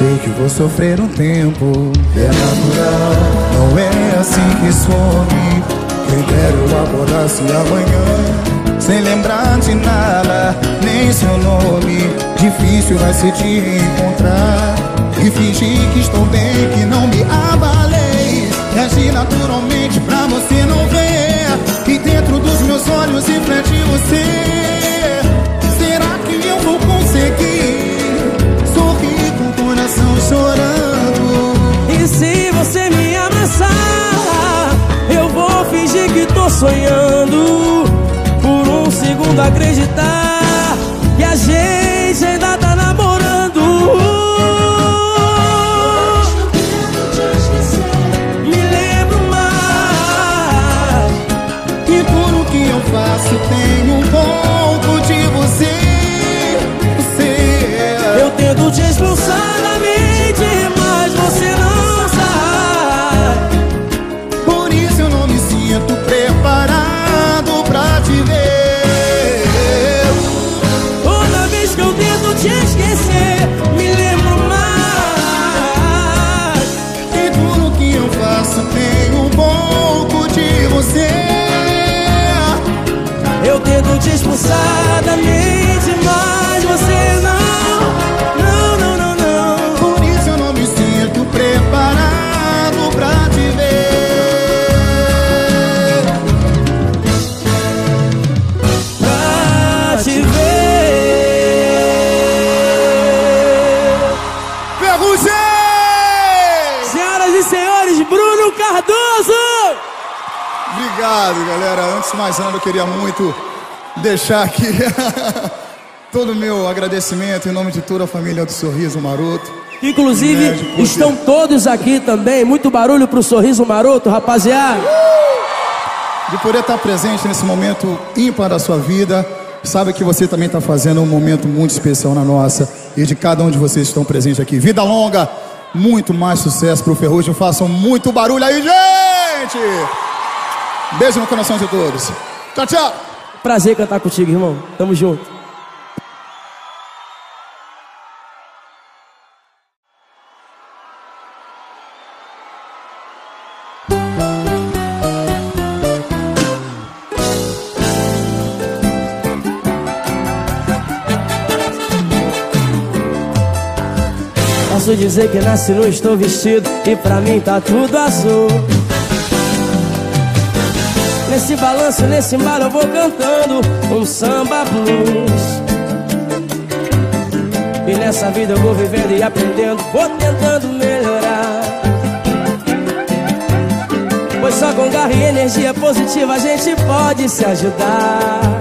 sei que vou sofrer um tempo, é natural. Não é assim que some. Quem dera eu acordasse amanhã, sem lembrar de nada, nem seu nome. Difícil vai ser te encontrar. E fingir que estou bem, que não me abalei. E agir naturalmente pra você não ver. E dentro dos meus olhos reflete você. E se você me abraçar, eu vou fingir que tô sonhando. Por um segundo acreditar que a gente ainda tá namorando. Me lembro mais que o que eu faço tenho um pouco de você. você. É. Eu tento te expulsar. Engraçadamente, mas você não, não, não, não, não. Por isso eu não me sinto preparado pra te ver. Pra te ver. Ferrugem! Senhoras e senhores, Bruno Cardoso! Obrigado, galera. Antes de mais nada, eu queria muito deixar aqui todo o meu agradecimento em nome de toda a família do Sorriso Maroto. Inclusive, poder. estão todos aqui também. Muito barulho pro sorriso maroto, rapaziada. De poder estar presente nesse momento ímpar da sua vida. Sabe que você também está fazendo um momento muito especial na nossa. E de cada um de vocês que estão presentes aqui. Vida longa, muito mais sucesso pro Ferrugem. Façam muito barulho aí, gente! Beijo no coração de todos. Tchau, tchau! Prazer cantar contigo, irmão. Tamo junto. Posso dizer que nasci no estou vestido e pra mim tá tudo azul. Nesse balanço, nesse embalo eu vou cantando um samba blues. E nessa vida eu vou vivendo e aprendendo, vou tentando melhorar. Pois só com garra e energia positiva a gente pode se ajudar.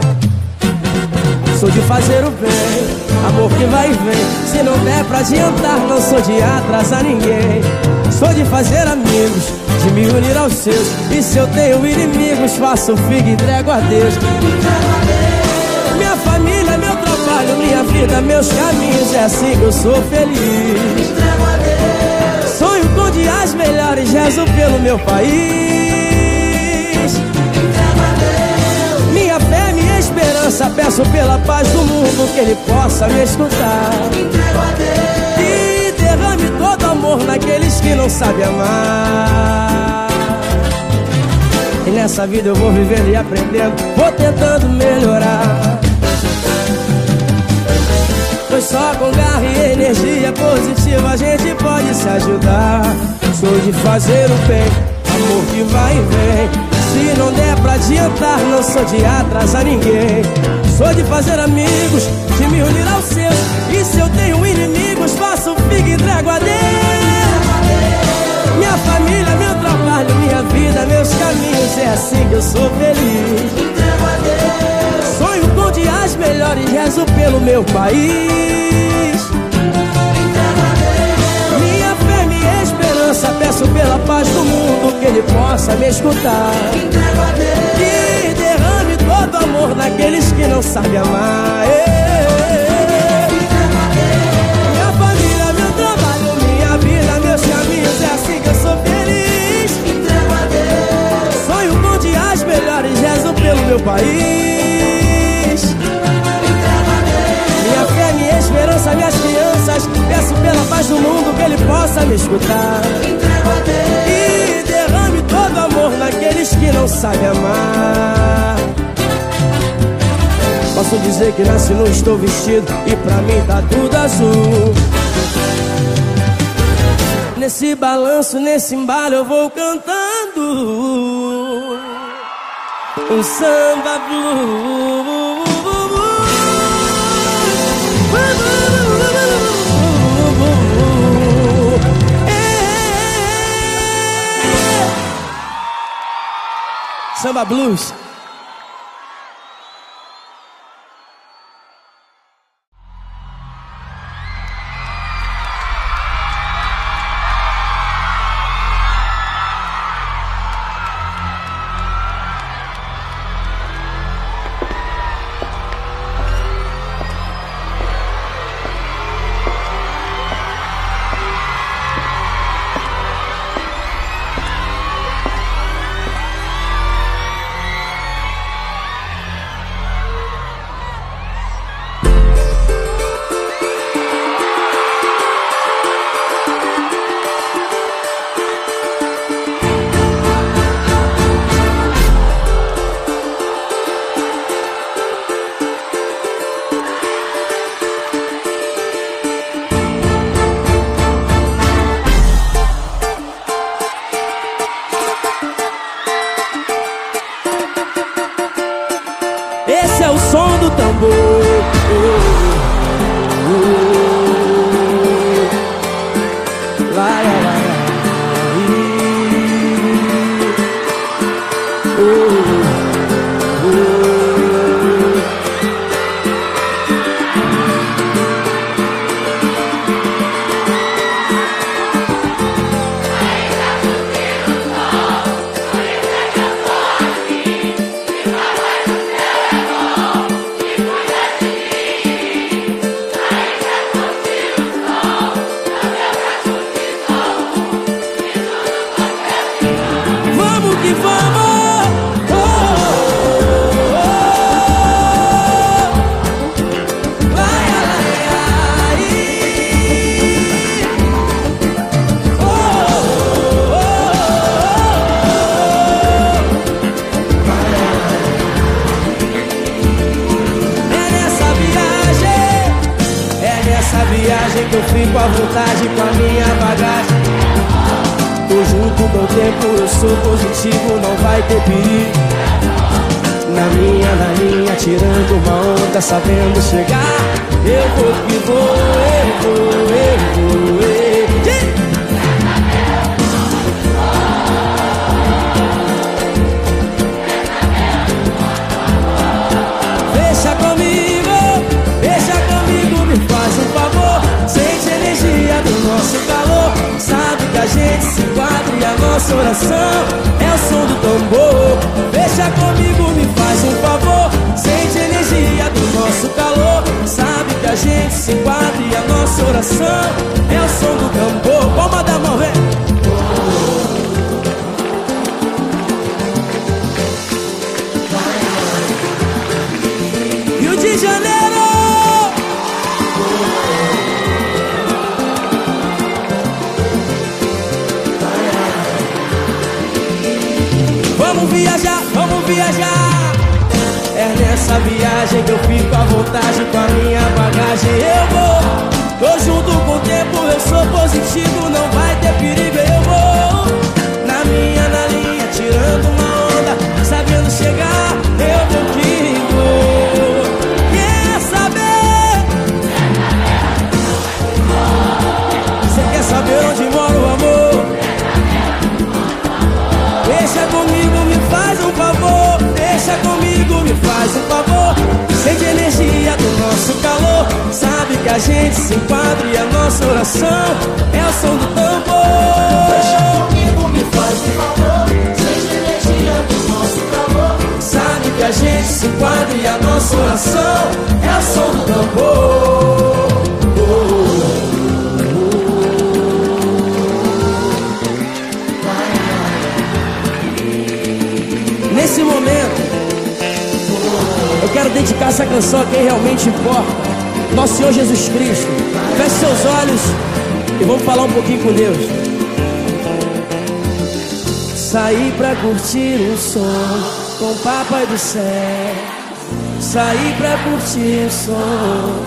Sou de fazer o bem, amor que vai e vem. Se não der pra adiantar, não sou de atrasar ninguém. Sou de fazer amigos, de me unir aos seus. E se eu tenho inimigos, faço figo e entrego a Deus. Minha família, meu trabalho, minha vida, meus caminhos. É assim que eu sou feliz. Sonho com dias melhores, rezo pelo meu país. Minha fé, minha esperança, peço pela paz do mundo que ele possa me escutar. Amor naqueles que não sabem amar. E nessa vida eu vou vivendo e aprendendo, vou tentando melhorar. Pois só com garra e energia positiva a gente pode se ajudar. Sou de fazer o bem, amor que vai e vem. Se não der pra adiantar, não sou de atrasar ninguém. Sou de fazer amigos, de me unir aos seus. E se eu tenho inimigos, faço figo e entrego a Deus. Minha família, meu trabalho, minha vida, meus caminhos. É assim que eu sou feliz. Sonho com dias melhores, rezo pelo meu país. Minha fé, minha esperança, peço pela paz do mundo que ele possa me escutar. E derrame todo amor naqueles que não sabem amar. Minha Dias melhores, rezo pelo meu país. Minha fé, minha esperança, minhas crianças. Peço pela paz do mundo que ele possa me escutar. E derrame todo amor naqueles que não sabem amar. Posso dizer que nasci não estou vestido e pra mim tá tudo azul. Nesse balanço, nesse embalo eu vou cantando um samba blue. Samba Blues. a nossa oração é a som do tambor. Nesse momento, eu quero dedicar essa canção a quem realmente importa. Nosso Senhor Jesus Cristo. Feche seus olhos e vamos falar um pouquinho com Deus. Saí pra curtir o som com o Papai do Céu. Saí pra curtir o som.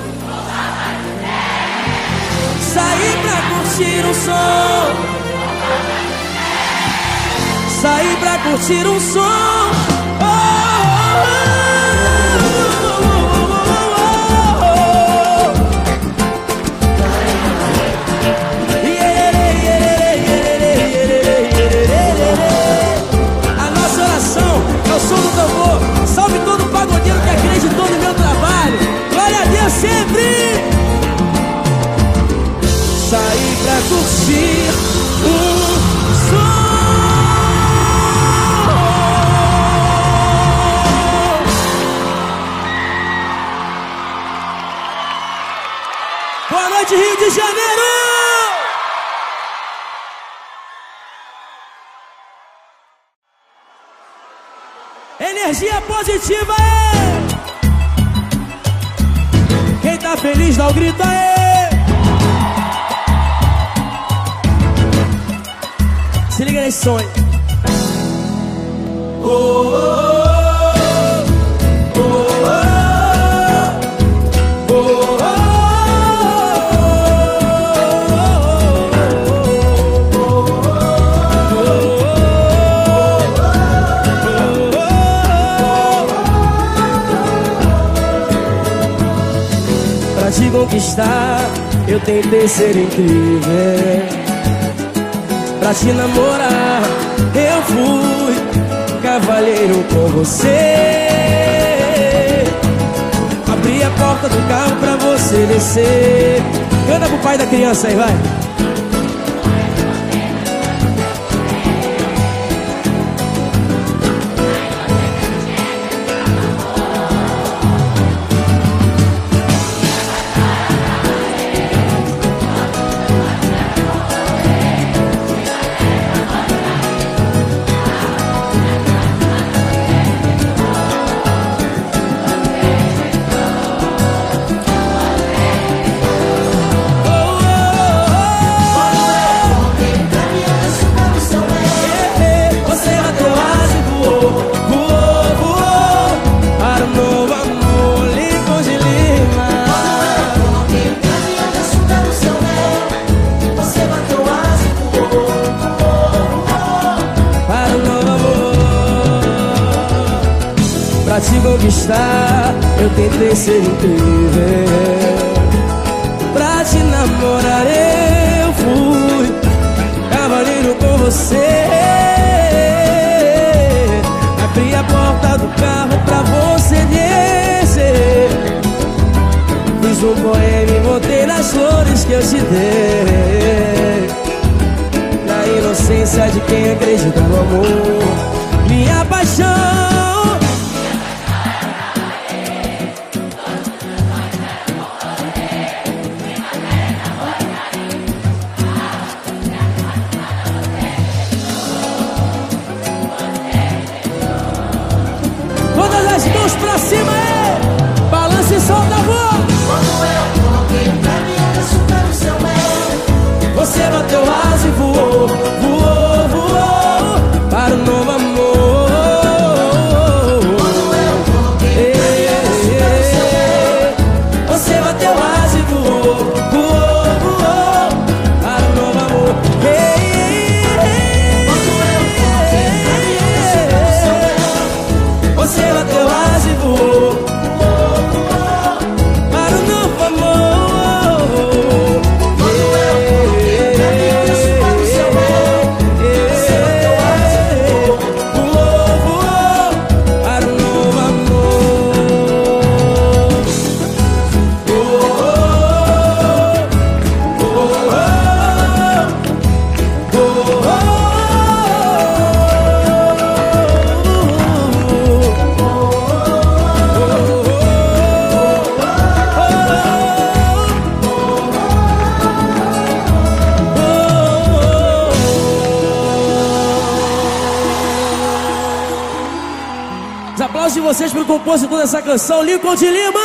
Saí pra curtir o som. Saí pra curtir o som. sentir. Boa noite, Rio de Janeiro! Energia positiva. É! Quem tá feliz dá o grito aí. corações. Oh, oh, oh, te conquistar, eu tentei ser incrível. Pra te namorar fui cavaleiro com você. Abri a porta do carro pra você descer. Canta pro pai da criança aí, vai. canção Lincoln de Lima.